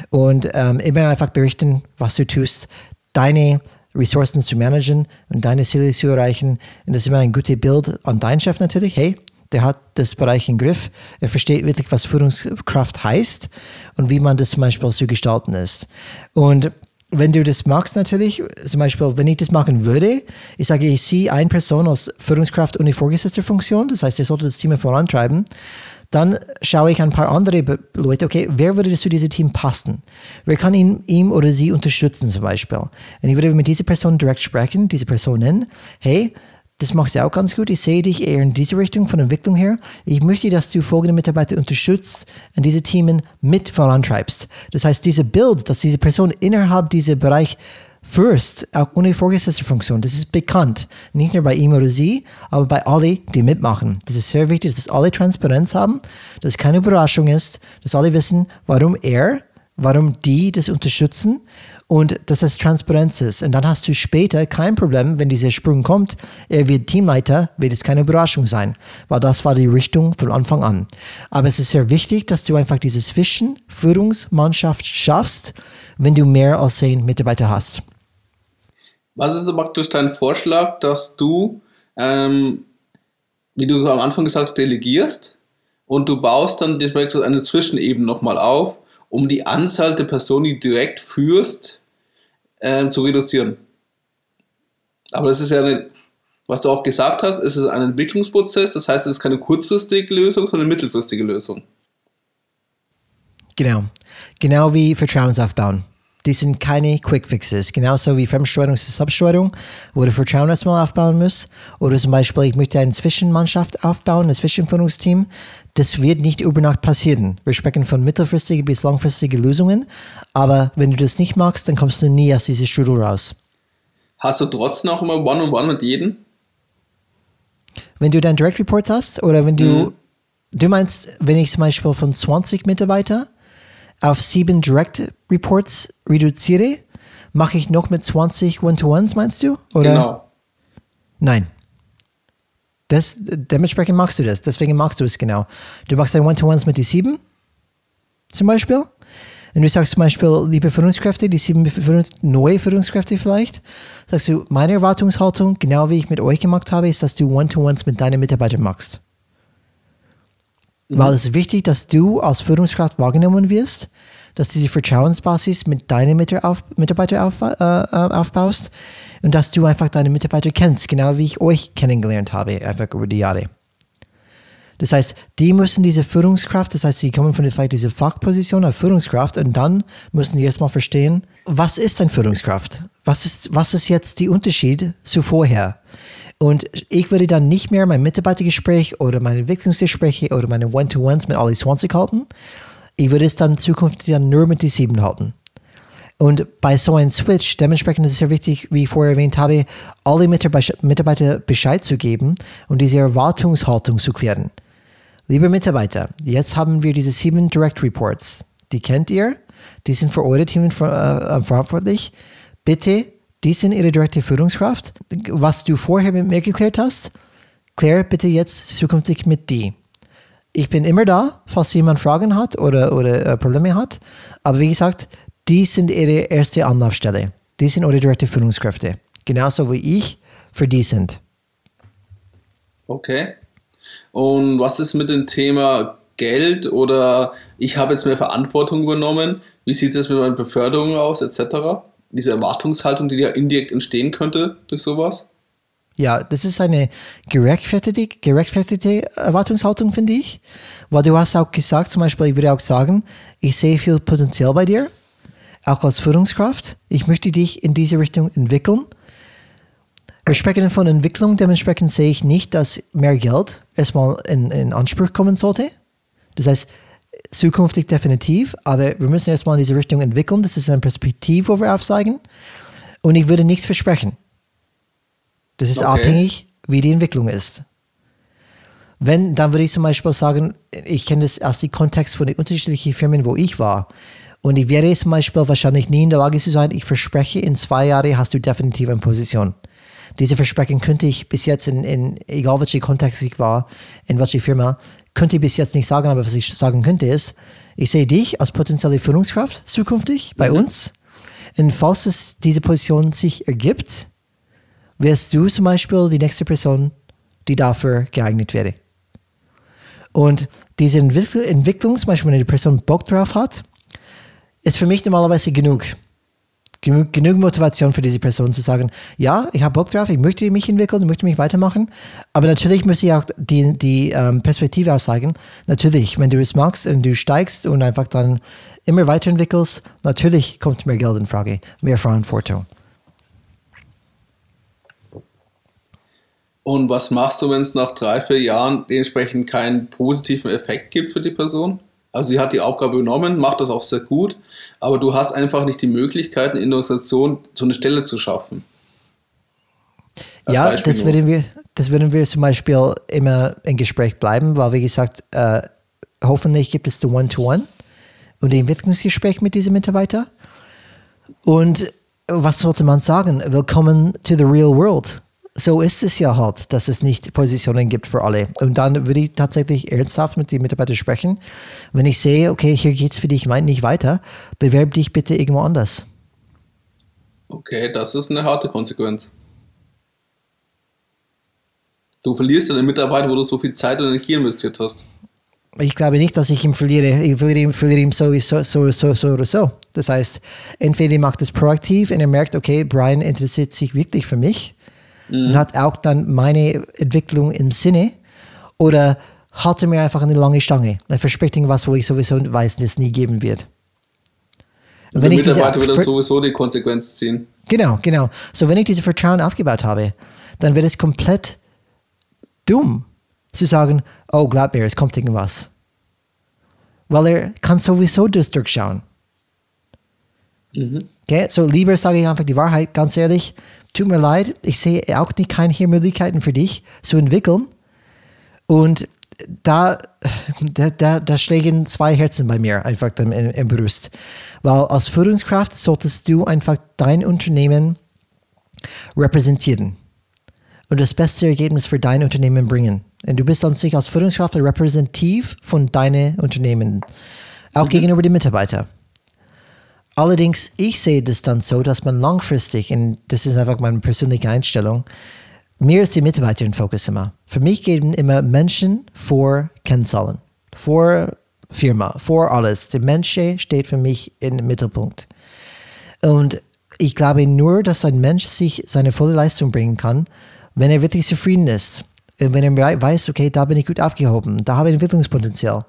Und ähm, immer einfach berichten, was du tust, deine Ressourcen zu managen und deine Ziele zu erreichen. Und das ist immer ein gutes Bild an deinen Chef natürlich. Hey, der hat das Bereich im Griff. Er versteht wirklich, was Führungskraft heißt und wie man das zum Beispiel zu gestalten ist. Und wenn du das magst, natürlich, zum Beispiel, wenn ich das machen würde, ich sage, ich sehe eine Person als Führungskraft ohne vorgesetzte Funktion, das heißt, er sollte das Team vorantreiben, dann schaue ich ein paar andere Leute, okay, wer würde zu diesem Team passen? Wer kann ihn, ihm oder sie unterstützen zum Beispiel? Und ich würde mit dieser Person direkt sprechen, diese Person nennen, hey, das machst du auch ganz gut. Ich sehe dich eher in diese Richtung von Entwicklung her. Ich möchte, dass du folgende Mitarbeiter unterstützt und diese Themen mit vorantreibst. Das heißt, diese Bild, dass diese Person innerhalb dieses Bereich führst, auch ohne Vorgesetzte-Funktion. Das ist bekannt. Nicht nur bei ihm oder sie, aber bei alle, die mitmachen. Das ist sehr wichtig, dass alle Transparenz haben, dass keine Überraschung ist, dass alle wissen, warum er, warum die das unterstützen und dass es Transparenz ist. Und dann hast du später kein Problem, wenn dieser Sprung kommt, er wird Teamleiter, wird es keine Überraschung sein, weil das war die Richtung von Anfang an. Aber es ist sehr wichtig, dass du einfach diese Zwischenführungsmannschaft schaffst, wenn du mehr als zehn Mitarbeiter hast. Was ist praktisch dein Vorschlag, dass du, ähm, wie du am Anfang gesagt hast, delegierst und du baust dann eine Zwischenebene nochmal auf, um die Anzahl der Personen, die du direkt führst, äh, zu reduzieren. Aber das ist ja, eine, was du auch gesagt hast, es ist ein Entwicklungsprozess, das heißt, es ist keine kurzfristige Lösung, sondern eine mittelfristige Lösung. Genau. Genau wie Vertrauensaufbauen. Die sind keine Quick Fixes. Genauso wie Fremdsteuerung ist Substeuerung, wo du Vertrauen erstmal aufbauen musst. Oder zum Beispiel, ich möchte eine Zwischenmannschaft aufbauen, ein Zwischenführungsteam. Das wird nicht über Nacht passieren. Wir sprechen von mittelfristigen bis langfristigen Lösungen. Aber wenn du das nicht magst, dann kommst du nie aus dieser Strudel raus. Hast du trotzdem auch immer One-on-One -on -one mit jedem? Wenn du dann Direct Reports hast oder wenn du, mhm. du meinst, wenn ich zum Beispiel von 20 Mitarbeitern auf sieben Direct Reports reduziere, mache ich noch mit 20 One-to-Ones, meinst du? Oder? Genau. Nein. Das, dementsprechend machst du das. Deswegen machst du es genau. Du machst deine One-to-Ones mit die sieben, zum Beispiel. Und du sagst zum Beispiel, liebe Führungskräfte, die sieben Führungs neue Führungskräfte vielleicht, sagst du, meine Erwartungshaltung, genau wie ich mit euch gemacht habe, ist, dass du One-to-Ones mit deinen Mitarbeitern machst. Mhm. Weil es ist wichtig, dass du als Führungskraft wahrgenommen wirst, dass du die Vertrauensbasis mit deinen Mitarbeitern auf, äh, äh, aufbaust und dass du einfach deine Mitarbeiter kennst, genau wie ich euch kennengelernt habe, einfach über die Jahre. Das heißt, die müssen diese Führungskraft, das heißt, sie kommen von vielleicht dieser Fachposition auf Führungskraft und dann müssen die erstmal verstehen, was ist eine Führungskraft? Was ist, was ist jetzt der Unterschied zu vorher? Und ich würde dann nicht mehr mein Mitarbeitergespräch oder meine Entwicklungsgespräche oder meine One-to-Ones mit alle 20 halten. Ich würde es dann zukünftig dann nur mit die 7 halten. Und bei so einem Switch, dementsprechend ist es sehr wichtig, wie ich vorher erwähnt habe, alle Mitarbeiter Bescheid zu geben und diese Erwartungshaltung zu klären. Liebe Mitarbeiter, jetzt haben wir diese sieben Direct Reports. Die kennt ihr, die sind für eure Team äh, verantwortlich. Bitte die sind ihre direkte Führungskraft. Was du vorher mit mir geklärt hast, klär bitte jetzt zukünftig mit die. Ich bin immer da, falls jemand Fragen hat oder, oder äh, Probleme hat. Aber wie gesagt, die sind ihre erste Anlaufstelle. Die sind eure direkte Führungskräfte. Genauso wie ich für die sind. Okay. Und was ist mit dem Thema Geld oder ich habe jetzt mehr Verantwortung übernommen? Wie sieht es mit meiner Beförderung aus, etc.? Diese Erwartungshaltung, die ja indirekt entstehen könnte durch sowas? Ja, das ist eine gerechtfertigte, gerechtfertigte Erwartungshaltung, finde ich. Weil du hast auch gesagt, zum Beispiel, ich würde auch sagen, ich sehe viel Potenzial bei dir, auch als Führungskraft. Ich möchte dich in diese Richtung entwickeln. Wir sprechen von Entwicklung, dementsprechend sehe ich nicht, dass mehr Geld erstmal in, in Anspruch kommen sollte. Das heißt, zukünftig definitiv, aber wir müssen erstmal in diese Richtung entwickeln. Das ist eine Perspektive, wo wir aufzeigen. Und ich würde nichts versprechen. Das ist okay. abhängig, wie die Entwicklung ist. Wenn, dann würde ich zum Beispiel sagen, ich kenne das aus dem Kontext von den unterschiedlichen Firmen, wo ich war. Und ich werde zum Beispiel wahrscheinlich nie in der Lage zu sein, ich verspreche, in zwei Jahren hast du definitiv eine Position. Diese Versprechen könnte ich bis jetzt in, in egal welcher Kontext ich war, in welcher Firma, könnte ich bis jetzt nicht sagen, aber was ich sagen könnte ist, ich sehe dich als potenzielle Führungskraft zukünftig bei mhm. uns. Und falls es diese Position sich ergibt, wärst du zum Beispiel die nächste Person, die dafür geeignet wäre. Und diese Entwicklung, zum Beispiel, wenn eine Person Bock drauf hat, ist für mich normalerweise genug genug Motivation für diese Person zu sagen, ja, ich habe Bock drauf, ich möchte mich entwickeln, ich möchte mich weitermachen. Aber natürlich muss ich auch die, die ähm, Perspektive auszeigen. Natürlich, wenn du es magst und du steigst und einfach dann immer weiterentwickelst, natürlich kommt mehr Geld in Frage, mehr Verantwortung. Und was machst du, wenn es nach drei, vier Jahren dementsprechend keinen positiven Effekt gibt für die Person? Also sie hat die Aufgabe übernommen, macht das auch sehr gut, aber du hast einfach nicht die Möglichkeit, in der Organisation so eine Stelle zu schaffen. Als ja, das würden, wir, das würden wir zum Beispiel immer im Gespräch bleiben, weil wie gesagt, äh, hoffentlich gibt es die One-to-One -One und die Entwicklungsgespräch mit diesem Mitarbeiter. Und was sollte man sagen? Willkommen to the real world. So ist es ja halt, dass es nicht Positionen gibt für alle. Und dann würde ich tatsächlich ernsthaft mit den Mitarbeitern sprechen. Wenn ich sehe, okay, hier geht es für dich nicht weiter, bewerb dich bitte irgendwo anders. Okay, das ist eine harte Konsequenz. Du verlierst deine Mitarbeiter, wo du so viel Zeit und Energie investiert hast. Ich glaube nicht, dass ich ihn verliere. Ich verliere ihn, verliere ihn sowieso so, so, so oder so. Das heißt, entweder er macht es proaktiv und er merkt, okay, Brian interessiert sich wirklich für mich mhm. und hat auch dann meine Entwicklung im Sinne oder hat er mir einfach eine lange Stange. Er verspricht irgendwas, wo ich sowieso weiß, dass es nie geben wird. Und, wenn der Mitarbeiter wird dann sowieso die Konsequenz ziehen. Genau, genau. So, wenn ich diese Vertrauen aufgebaut habe, dann wird es komplett dumm zu sagen, oh, glaub mir, es kommt irgendwas. Weil er kann sowieso das durchschauen. Mhm. Okay, so lieber sage ich einfach die Wahrheit, ganz ehrlich, tut mir leid, ich sehe auch nicht keine hier Möglichkeiten für dich zu entwickeln. Und da, da, da, da schlägen zwei Herzen bei mir einfach im, im Brust. Weil als Führungskraft solltest du einfach dein Unternehmen repräsentieren und das beste Ergebnis für dein Unternehmen bringen. Und du bist an sich als Führungskraft repräsentativ von deinem Unternehmen, auch mhm. gegenüber den Mitarbeitern. Allerdings, ich sehe das dann so, dass man langfristig, und das ist einfach meine persönliche Einstellung, mir ist die Mitarbeiter im Fokus immer. Für mich gehen immer Menschen vor Kennzahlen, vor Firma, vor alles. Der Mensch steht für mich im Mittelpunkt. Und ich glaube nur, dass ein Mensch sich seine volle Leistung bringen kann, wenn er wirklich zufrieden ist, wenn er weiß, okay, da bin ich gut aufgehoben, da habe ich Entwicklungspotenzial.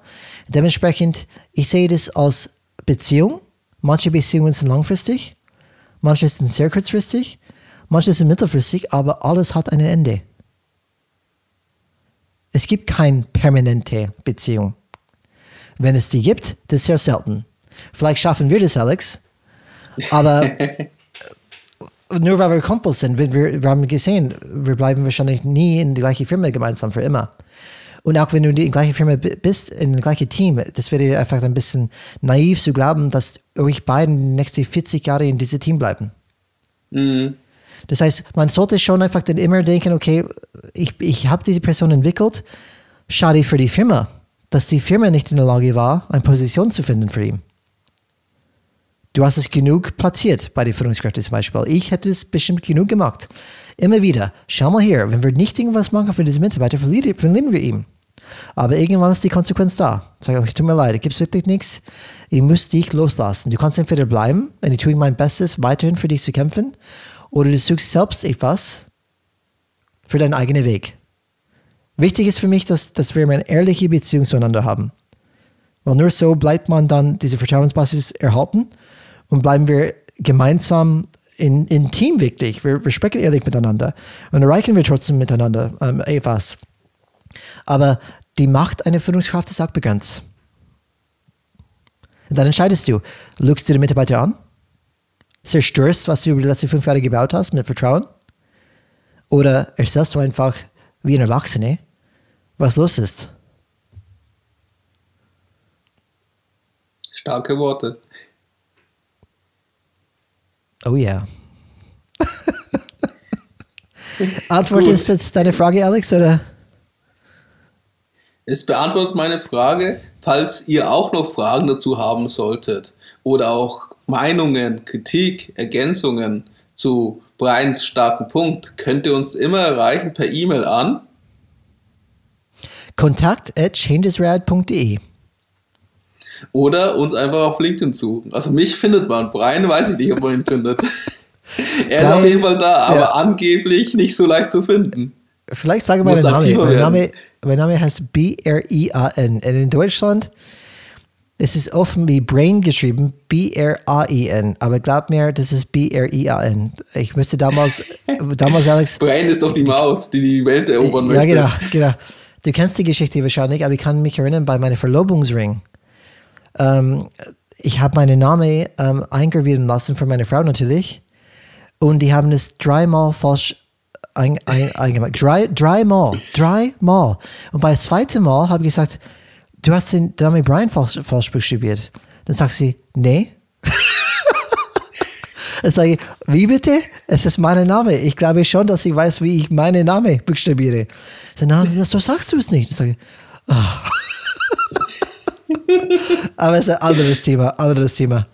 Dementsprechend, ich sehe das als Beziehung. Manche Beziehungen sind langfristig, manche sind sehr kurzfristig, manche sind mittelfristig, aber alles hat ein Ende. Es gibt keine permanente Beziehung. Wenn es die gibt, das ist sehr selten. Vielleicht schaffen wir das, Alex, aber nur weil wir Kumpels sind, wir, wir haben gesehen, wir bleiben wahrscheinlich nie in die gleiche Firma gemeinsam für immer. Und auch wenn du in die gleiche Firma bist, in das gleiche Team, das wäre einfach ein bisschen naiv zu glauben, dass euch beiden die nächsten 40 Jahre in diesem Team bleiben. Mhm. Das heißt, man sollte schon einfach dann immer denken, okay, ich, ich habe diese Person entwickelt, schade für die Firma, dass die Firma nicht in der Lage war, eine Position zu finden für ihn. Du hast es genug platziert bei den Führungskräften zum Beispiel. Ich hätte es bestimmt genug gemacht. Immer wieder, schau mal hier, wenn wir nicht irgendwas machen für diese Mitarbeiter, verlieren, verlieren wir ihn. Aber irgendwann ist die Konsequenz da. Sag ich, tut mir leid, gibt es wirklich nichts. Ich muss dich loslassen. Du kannst entweder bleiben, und ich tue mein Bestes, weiterhin für dich zu kämpfen, oder du suchst selbst etwas für deinen eigenen Weg. Wichtig ist für mich, dass, dass wir eine ehrliche Beziehung zueinander haben. Weil nur so bleibt man dann diese Vertrauensbasis erhalten und bleiben wir gemeinsam in, in Team wirklich. Wir, wir sprechen ehrlich miteinander und erreichen wir trotzdem miteinander ähm, etwas. Aber die Macht einer Führungskraft ist auch begrenzt. Und dann entscheidest du, lügst du den Mitarbeiter an, zerstörst, was du über die letzten fünf Jahre gebaut hast mit Vertrauen, oder erzählst du einfach wie ein Erwachsener, was los ist. Starke Worte. Oh ja. Antwortest jetzt deine Frage, Alex, oder? Es beantwortet meine Frage, falls ihr auch noch Fragen dazu haben solltet oder auch Meinungen, Kritik, Ergänzungen zu Brians starken Punkt, könnt ihr uns immer erreichen per E-Mail an kontakt at changesrad.de oder uns einfach auf LinkedIn suchen. Also mich findet man. Brian weiß ich nicht, ob man ihn findet. er ist auf jeden Fall da, aber ja. angeblich nicht so leicht zu finden. Vielleicht sage mal den Namen. Mein Name, mein Name heißt B-R-I-A-N. Und in Deutschland ist es offen wie Brain geschrieben, B-R-A-I-N. Aber glaub mir, das ist B-R-I-A-N. Ich müsste damals, damals Alex. Brain ist doch die Maus, die die Welt erobern möchte. Ja, genau, genau. Du kennst die Geschichte wahrscheinlich, aber ich kann mich erinnern, bei meinem Verlobungsring Ähm, ich habe meinen Namen ähm, eingravieren lassen von meiner Frau natürlich. Und die haben es dreimal falsch ein, ein, eingemacht. Drei, dreimal. Dreimal. Und beim zweiten Mal habe ich gesagt, du hast den Namen Brian falsch, buchstabiert. Dann sagt sie, nee. Ich sage, wie bitte? Es ist mein Name. Ich glaube schon, dass ich weiß, wie ich meinen Namen buchstabiere. Ich sage, na, so sagst du es nicht. Ich sage, oh. Aber es ist ein anderes Thema, anderes Thema.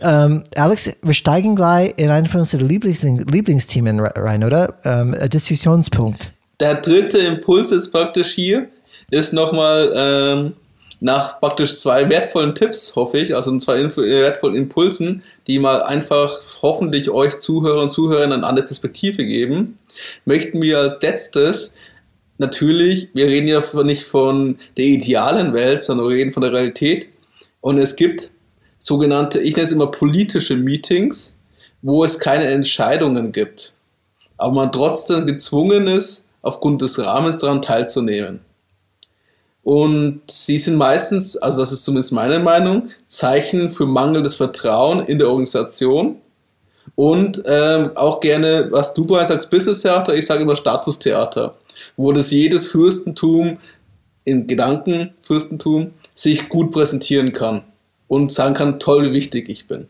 Ähm, Alex, wir steigen gleich in einen von unseren Lieblings Lieblingsthemen rein, oder? Ähm, Diskussionspunkt. Der dritte Impuls ist praktisch hier, ist nochmal ähm, nach praktisch zwei wertvollen Tipps, hoffe ich, also zwei wertvollen Impulsen, die mal einfach hoffentlich euch Zuhörer und Zuhörerinnen eine andere Perspektive geben, möchten wir als letztes natürlich, wir reden ja nicht von der idealen Welt, sondern wir reden von der Realität. Und es gibt sogenannte, ich nenne es immer politische Meetings, wo es keine Entscheidungen gibt. Aber man trotzdem gezwungen ist, aufgrund des Rahmens daran teilzunehmen. Und sie sind meistens, also das ist zumindest meine Meinung, Zeichen für mangelndes Vertrauen in der Organisation und ähm, auch gerne, was du Brian sagst, Business Theater, ich sage immer Statustheater wo das jedes Fürstentum in Gedanken, Fürstentum, sich gut präsentieren kann und sagen kann, toll, wie wichtig ich bin.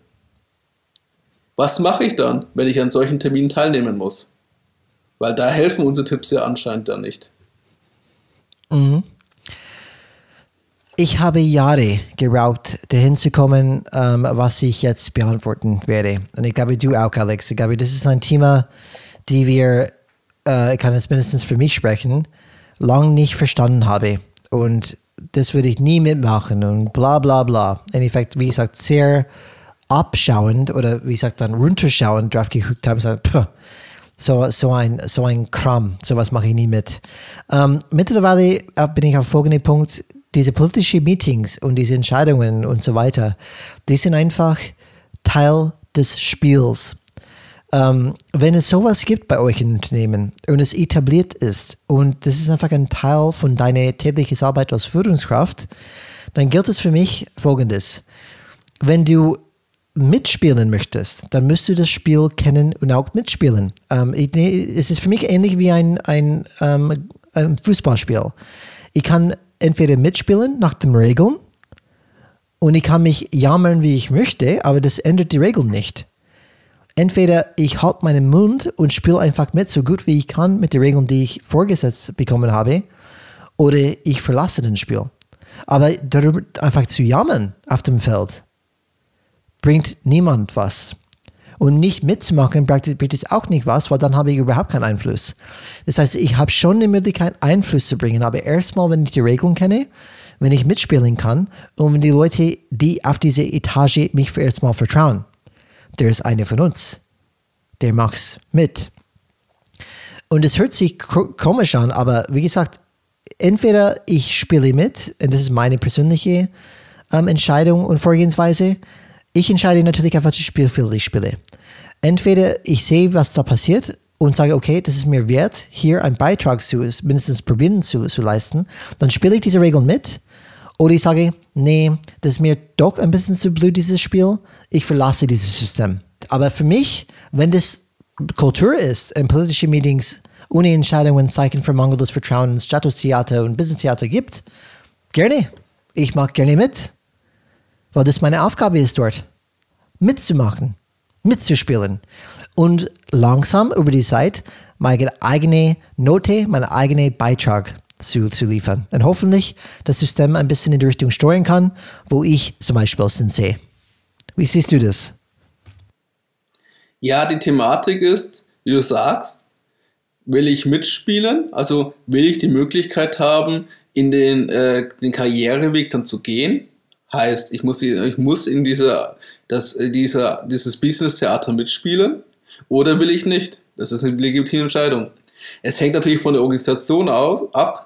Was mache ich dann, wenn ich an solchen Terminen teilnehmen muss? Weil da helfen unsere Tipps ja anscheinend dann nicht. Mhm. Ich habe Jahre geraucht, dahin zu kommen, ähm, was ich jetzt beantworten werde. Und ich glaube, du auch, Alex. Ich glaube, das ist ein Thema, die wir äh, ich kann es mindestens für mich sprechen, lang nicht verstanden habe. Und das würde ich nie mitmachen und bla bla bla. Im Endeffekt, wie gesagt, sehr abschauend oder wie gesagt dann runterschauend drauf geguckt habe, gesagt, puh, so, so, ein, so ein Kram, sowas mache ich nie mit. Ähm, mittlerweile äh, bin ich auf folgenden Punkt, diese politischen Meetings und diese Entscheidungen und so weiter, die sind einfach Teil des Spiels ähm, wenn es sowas gibt bei euch im Unternehmen und es etabliert ist und das ist einfach ein Teil von deiner täglichen Arbeit als Führungskraft, dann gilt es für mich folgendes. Wenn du mitspielen möchtest, dann müsst du das Spiel kennen und auch mitspielen. Ähm, ich, es ist für mich ähnlich wie ein, ein, ähm, ein Fußballspiel. Ich kann entweder mitspielen nach den Regeln und ich kann mich jammern, wie ich möchte, aber das ändert die Regeln nicht entweder ich halte meinen Mund und spiele einfach mit, so gut wie ich kann, mit den Regeln, die ich vorgesetzt bekommen habe, oder ich verlasse das Spiel. Aber darüber einfach zu jammern auf dem Feld bringt niemand was. Und nicht mitzumachen bringt es auch nicht was, weil dann habe ich überhaupt keinen Einfluss. Das heißt, ich habe schon die Möglichkeit, Einfluss zu bringen, aber erstmal, wenn ich die Regeln kenne, wenn ich mitspielen kann und wenn die Leute, die auf diese Etage mich erstmal vertrauen der ist einer von uns. Der macht's mit. Und es hört sich komisch an, aber wie gesagt, entweder ich spiele mit, und das ist meine persönliche ähm, Entscheidung und Vorgehensweise. Ich entscheide natürlich einfach, welches Spielfeld ich spiele. Entweder ich sehe, was da passiert und sage, okay, das ist mir wert, hier einen Beitrag zu mindestens probieren zu, zu leisten, dann spiele ich diese Regeln mit. Oder ich sage, nee, das ist mir doch ein bisschen zu blöd, dieses Spiel ich verlasse dieses System. Aber für mich, wenn das Kultur ist, in politischen Meetings ohne Entscheidungen Zeichen für mangelndes Vertrauen ins Statustheater und Businesstheater gibt, gerne. Ich mache gerne mit. Weil das meine Aufgabe ist dort. Mitzumachen, mitzuspielen. Und langsam über die Zeit meine eigene Note, meinen eigenen Beitrag zu, zu liefern. Und hoffentlich das System ein bisschen in die Richtung steuern kann, wo ich zum Beispiel sehe. Wie siehst du das? Ja, die Thematik ist, wie du sagst, will ich mitspielen? Also will ich die Möglichkeit haben, in den, äh, den Karriereweg dann zu gehen? Heißt, ich muss, ich muss in dieser, das, dieser, dieses Business-Theater mitspielen oder will ich nicht? Das ist eine legitime Entscheidung. Es hängt natürlich von der Organisation aus, ab,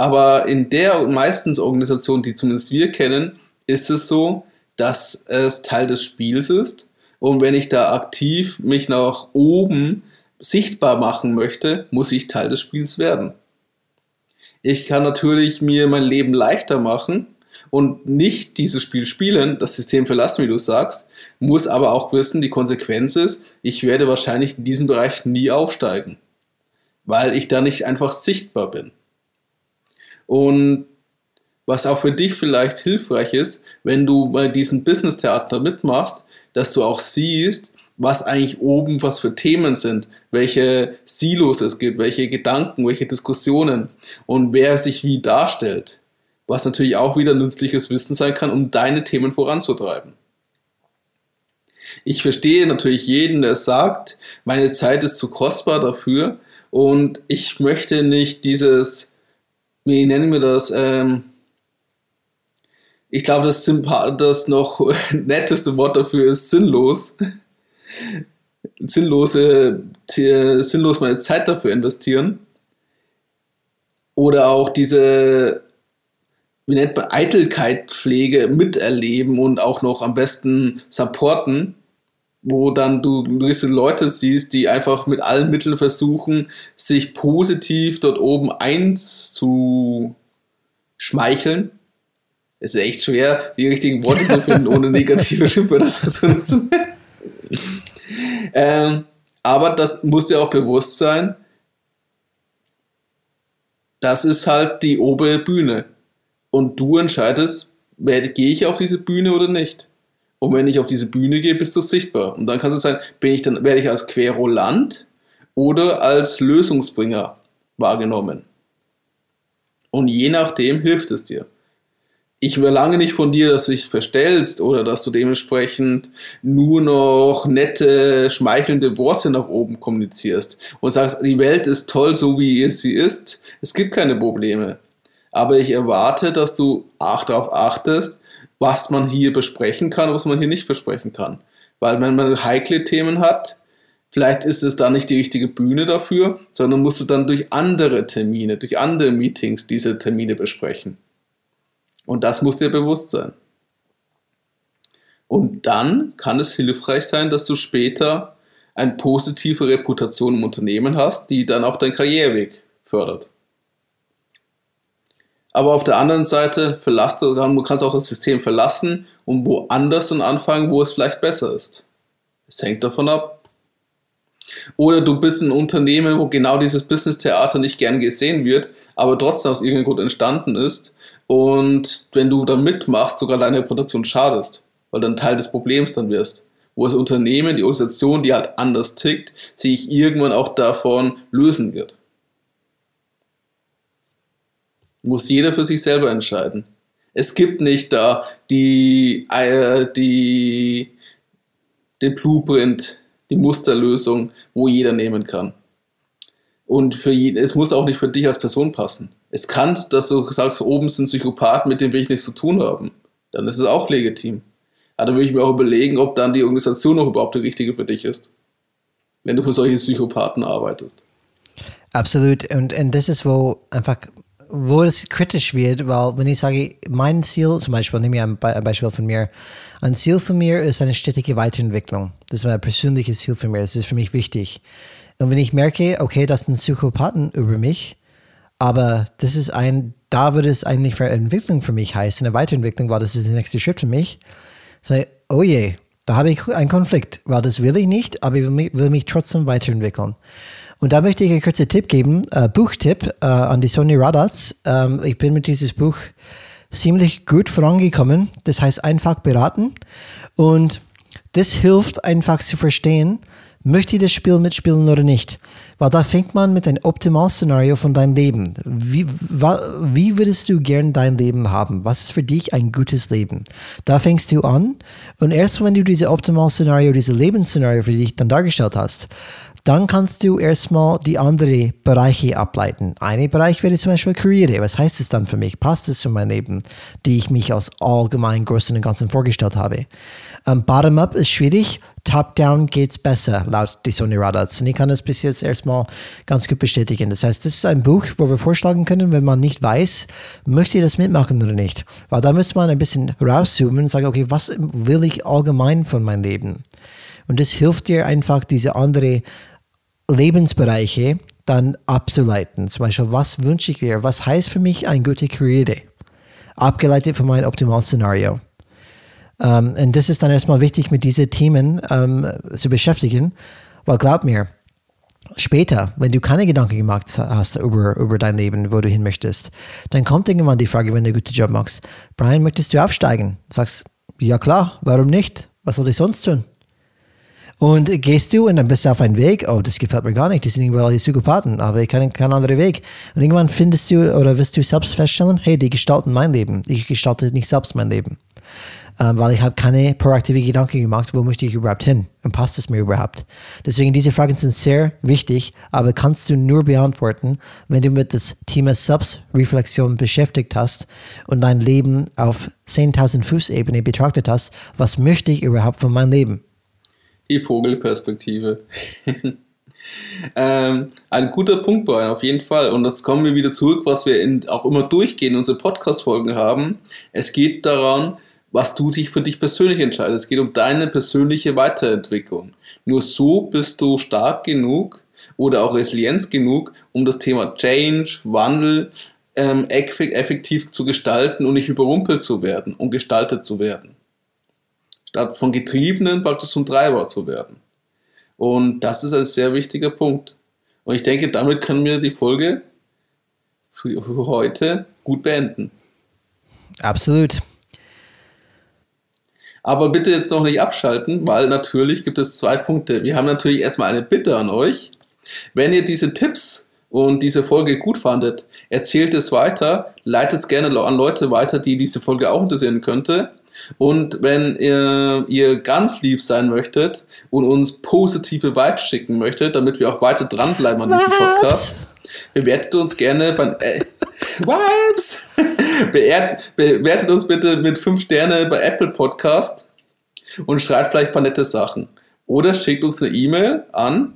aber in der meistens Organisation, die zumindest wir kennen, ist es so, dass es Teil des Spiels ist. Und wenn ich da aktiv mich nach oben sichtbar machen möchte, muss ich Teil des Spiels werden. Ich kann natürlich mir mein Leben leichter machen, und nicht dieses Spiel spielen, das System verlassen, wie du sagst, muss aber auch wissen, die Konsequenz ist, ich werde wahrscheinlich in diesem Bereich nie aufsteigen, weil ich da nicht einfach sichtbar bin. Und was auch für dich vielleicht hilfreich ist, wenn du bei diesem Business-Theater mitmachst, dass du auch siehst, was eigentlich oben was für Themen sind, welche Silos es gibt, welche Gedanken, welche Diskussionen und wer sich wie darstellt, was natürlich auch wieder nützliches Wissen sein kann, um deine Themen voranzutreiben. Ich verstehe natürlich jeden, der sagt, meine Zeit ist zu kostbar dafür und ich möchte nicht dieses, wie nennen wir das, ähm, ich glaube, das, das noch netteste Wort dafür ist sinnlos. Sinnlose, sinnlos meine Zeit dafür investieren. Oder auch diese, wie nennt man, Eitelkeitpflege miterleben und auch noch am besten supporten, wo dann du gewisse Leute siehst, die einfach mit allen Mitteln versuchen, sich positiv dort oben einzuschmeicheln es ist echt schwer, die richtigen Worte zu finden, ohne negative Schimpfwörter zu nutzen. ähm, aber das muss dir auch bewusst sein, das ist halt die obere Bühne. Und du entscheidest, gehe ich auf diese Bühne oder nicht. Und wenn ich auf diese Bühne gehe, bist du sichtbar. Und dann kannst du sagen, bin ich dann, werde ich als Querulant oder als Lösungsbringer wahrgenommen. Und je nachdem hilft es dir ich verlange nicht von dir, dass du dich verstellst oder dass du dementsprechend nur noch nette, schmeichelnde Worte nach oben kommunizierst und sagst, die Welt ist toll, so wie sie ist. Es gibt keine Probleme. Aber ich erwarte, dass du darauf achtest, was man hier besprechen kann was man hier nicht besprechen kann. Weil wenn man heikle Themen hat, vielleicht ist es da nicht die richtige Bühne dafür, sondern musst du dann durch andere Termine, durch andere Meetings diese Termine besprechen. Und das muss dir bewusst sein. Und dann kann es hilfreich sein, dass du später eine positive Reputation im Unternehmen hast, die dann auch deinen Karriereweg fördert. Aber auf der anderen Seite verlasst du, kannst auch das System verlassen und woanders dann anfangen, wo es vielleicht besser ist. Es hängt davon ab. Oder du bist ein Unternehmen, wo genau dieses Business-Theater nicht gern gesehen wird, aber trotzdem aus irgendeinem Grund entstanden ist und wenn du da mitmachst, sogar deine Reputation schadest, weil ein Teil des Problems dann wirst. Wo das Unternehmen, die Organisation, die halt anders tickt, sich irgendwann auch davon lösen wird. Muss jeder für sich selber entscheiden. Es gibt nicht da die, äh, die, den Blueprint, die Musterlösung, wo jeder nehmen kann. Und für jeden, es muss auch nicht für dich als Person passen. Es kann, dass du sagst, oben sind Psychopathen, mit denen will ich nichts zu tun haben. Dann ist es auch legitim. Aber dann würde ich mir auch überlegen, ob dann die Organisation noch überhaupt die richtige für dich ist. Wenn du für solche Psychopathen arbeitest. Absolut. Und, und das ist, wo einfach, wo es kritisch wird, weil wenn ich sage, mein Ziel, zum Beispiel, nehme ich ein, Beispiel von mir, ein Ziel von mir ist eine stetige Weiterentwicklung. Das ist mein persönliches Ziel von mir. Das ist für mich wichtig. Und wenn ich merke, okay, das sind Psychopathen über mich, aber das ist ein, da würde es eigentlich für Entwicklung für mich heißen, eine Weiterentwicklung, weil das ist der nächste Schritt für mich. Sag, oh je, da habe ich einen Konflikt, weil das will ich nicht, aber ich will mich, will mich trotzdem weiterentwickeln. Und da möchte ich einen kurzen Tipp geben, äh, Buchtipp äh, an die Sony Radats. Ähm, ich bin mit dieses Buch ziemlich gut vorangekommen. Das heißt einfach beraten. Und das hilft einfach zu verstehen, möchte ich das Spiel mitspielen oder nicht. Weil da fängt man mit einem Optimalszenario von deinem Leben. Wie, wie würdest du gern dein Leben haben? Was ist für dich ein gutes Leben? Da fängst du an und erst wenn du dieses Optimalszenario, dieses Lebensszenario für dich dann dargestellt hast, dann kannst du erstmal die anderen Bereiche ableiten. Ein Bereich wäre zum Beispiel Karriere. Was heißt es dann für mich? Passt es zu meinem Leben, die ich mich als allgemein Großen und Ganzen vorgestellt habe? Um, ähm, Bottom-up ist schwierig, Top-down geht es besser, laut die Sony Radars. Und ich kann das bis jetzt erstmal ganz gut bestätigen. Das heißt, das ist ein Buch, wo wir vorschlagen können, wenn man nicht weiß, möchte ich das mitmachen oder nicht. Weil da müsste man ein bisschen rauszoomen und sagen, okay, was will ich allgemein von meinem Leben? Und das hilft dir einfach, diese anderen Lebensbereiche dann abzuleiten. Zum Beispiel, was wünsche ich mir? Was heißt für mich eine gute Karriere? abgeleitet von meinem Optimalszenario. Ähm, und das ist dann erstmal wichtig, mit diesen Themen ähm, zu beschäftigen, weil glaub mir, später, wenn du keine Gedanken gemacht hast über, über dein Leben, wo du hin möchtest, dann kommt irgendwann die Frage, wenn du einen guten Job machst, Brian, möchtest du aufsteigen? Sagst, ja klar, warum nicht? Was soll ich sonst tun? Und gehst du und dann bist du auf einem Weg, oh, das gefällt mir gar nicht, das sind irgendwie alle Psychopathen, aber ich kann keinen anderen Weg. Und irgendwann findest du oder wirst du selbst feststellen, hey, die gestalten mein Leben. Ich gestalte nicht selbst mein Leben. Ähm, weil ich habe keine proaktive Gedanken gemacht, wo möchte ich überhaupt hin und passt es mir überhaupt. Deswegen diese Fragen sind sehr wichtig, aber kannst du nur beantworten, wenn du mit das Thema Selbstreflexion beschäftigt hast und dein Leben auf 10.000 Fuß Ebene betrachtet hast, was möchte ich überhaupt von meinem Leben? Die Vogelperspektive. ähm, ein guter Punkt, Brian, auf jeden Fall. Und das kommen wir wieder zurück, was wir in, auch immer durchgehen, unsere Podcast-Folgen haben. Es geht daran, was du dich für dich persönlich entscheidest. Es geht um deine persönliche Weiterentwicklung. Nur so bist du stark genug oder auch resilient genug, um das Thema Change, Wandel ähm, effektiv zu gestalten und nicht überrumpelt zu werden und gestaltet zu werden statt von Getriebenen praktisch zum Treiber zu werden. Und das ist ein sehr wichtiger Punkt. Und ich denke, damit können wir die Folge für, heute gut beenden. Absolut. Aber bitte jetzt noch nicht abschalten, weil natürlich gibt es zwei Punkte. Wir haben natürlich erstmal eine Bitte an euch. Wenn ihr diese Tipps und diese Folge gut fandet, erzählt es weiter, leitet es gerne an Leute weiter, die diese Folge auch interessieren könnte. Und wenn ihr, ihr ganz lieb sein möchtet und uns positive Vibes schicken möchtet, damit wir auch weiter dranbleiben an diesem Podcast, bewertet uns gerne bei äh, Vibes! Beert, bewertet uns bitte mit 5 Sterne bei Apple Podcast und schreibt vielleicht ein paar nette Sachen. Oder schickt uns eine E-Mail an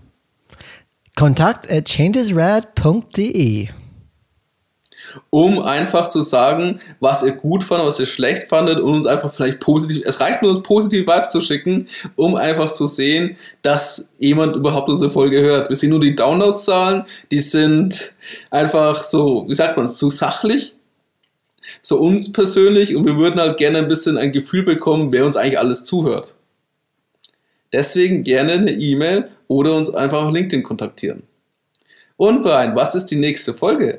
kontakt at changesrad.de um einfach zu sagen, was ihr gut fandet, was ihr schlecht fandet und uns einfach vielleicht positiv, es reicht nur, uns positive Vibe zu schicken, um einfach zu sehen, dass jemand überhaupt unsere Folge hört. Wir sehen nur die Downloadzahlen, die sind einfach so, wie sagt man es, zu sachlich, so uns persönlich und wir würden halt gerne ein bisschen ein Gefühl bekommen, wer uns eigentlich alles zuhört. Deswegen gerne eine E-Mail oder uns einfach auf LinkedIn kontaktieren. Und Brian, was ist die nächste Folge?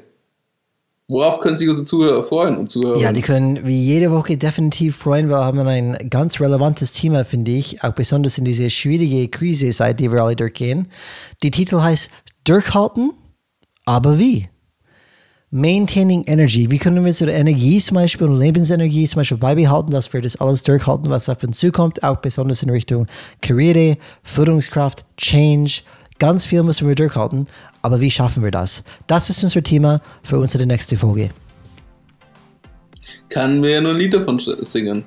Worauf können sich unsere Zuhörer freuen und Zuhörer? Ja, die können wie jede Woche definitiv freuen. Wir haben ein ganz relevantes Thema, finde ich, auch besonders in diese schwierige Krise, seit die wir alle durchgehen. Die Titel heißt Durchhalten, aber wie? Maintaining Energy. Wie können wir so Energie zum Beispiel und Lebensenergie zum Beispiel beibehalten, dass wir das alles durchhalten, was auf uns zukommt, auch besonders in Richtung Karriere, Führungskraft, Change, Ganz viel müssen wir durchhalten, aber wie schaffen wir das? Das ist unser Thema für unsere nächste Folge. Kann mir nur ein Lied davon singen.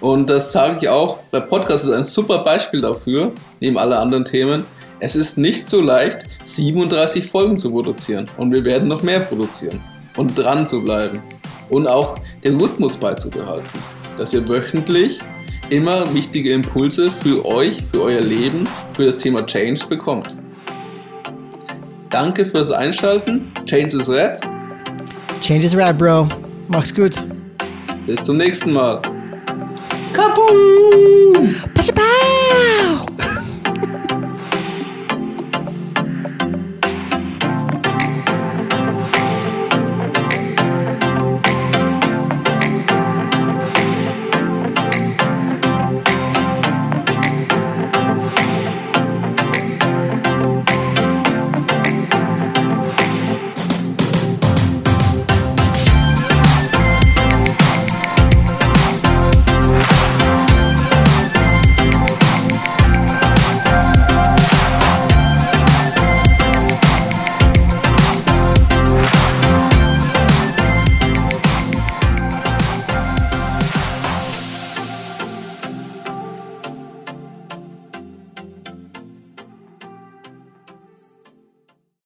Und das sage ich auch, der Podcast ist ein super Beispiel dafür, neben alle anderen Themen. Es ist nicht so leicht, 37 Folgen zu produzieren. Und wir werden noch mehr produzieren. Und dran zu bleiben. Und auch den Rhythmus beizubehalten. Dass ihr wöchentlich immer wichtige Impulse für euch, für euer Leben, für das Thema Change bekommt. Danke fürs Einschalten. Change is red. Change is red, Bro. Mach's gut. Bis zum nächsten Mal. Kaboom! Bye.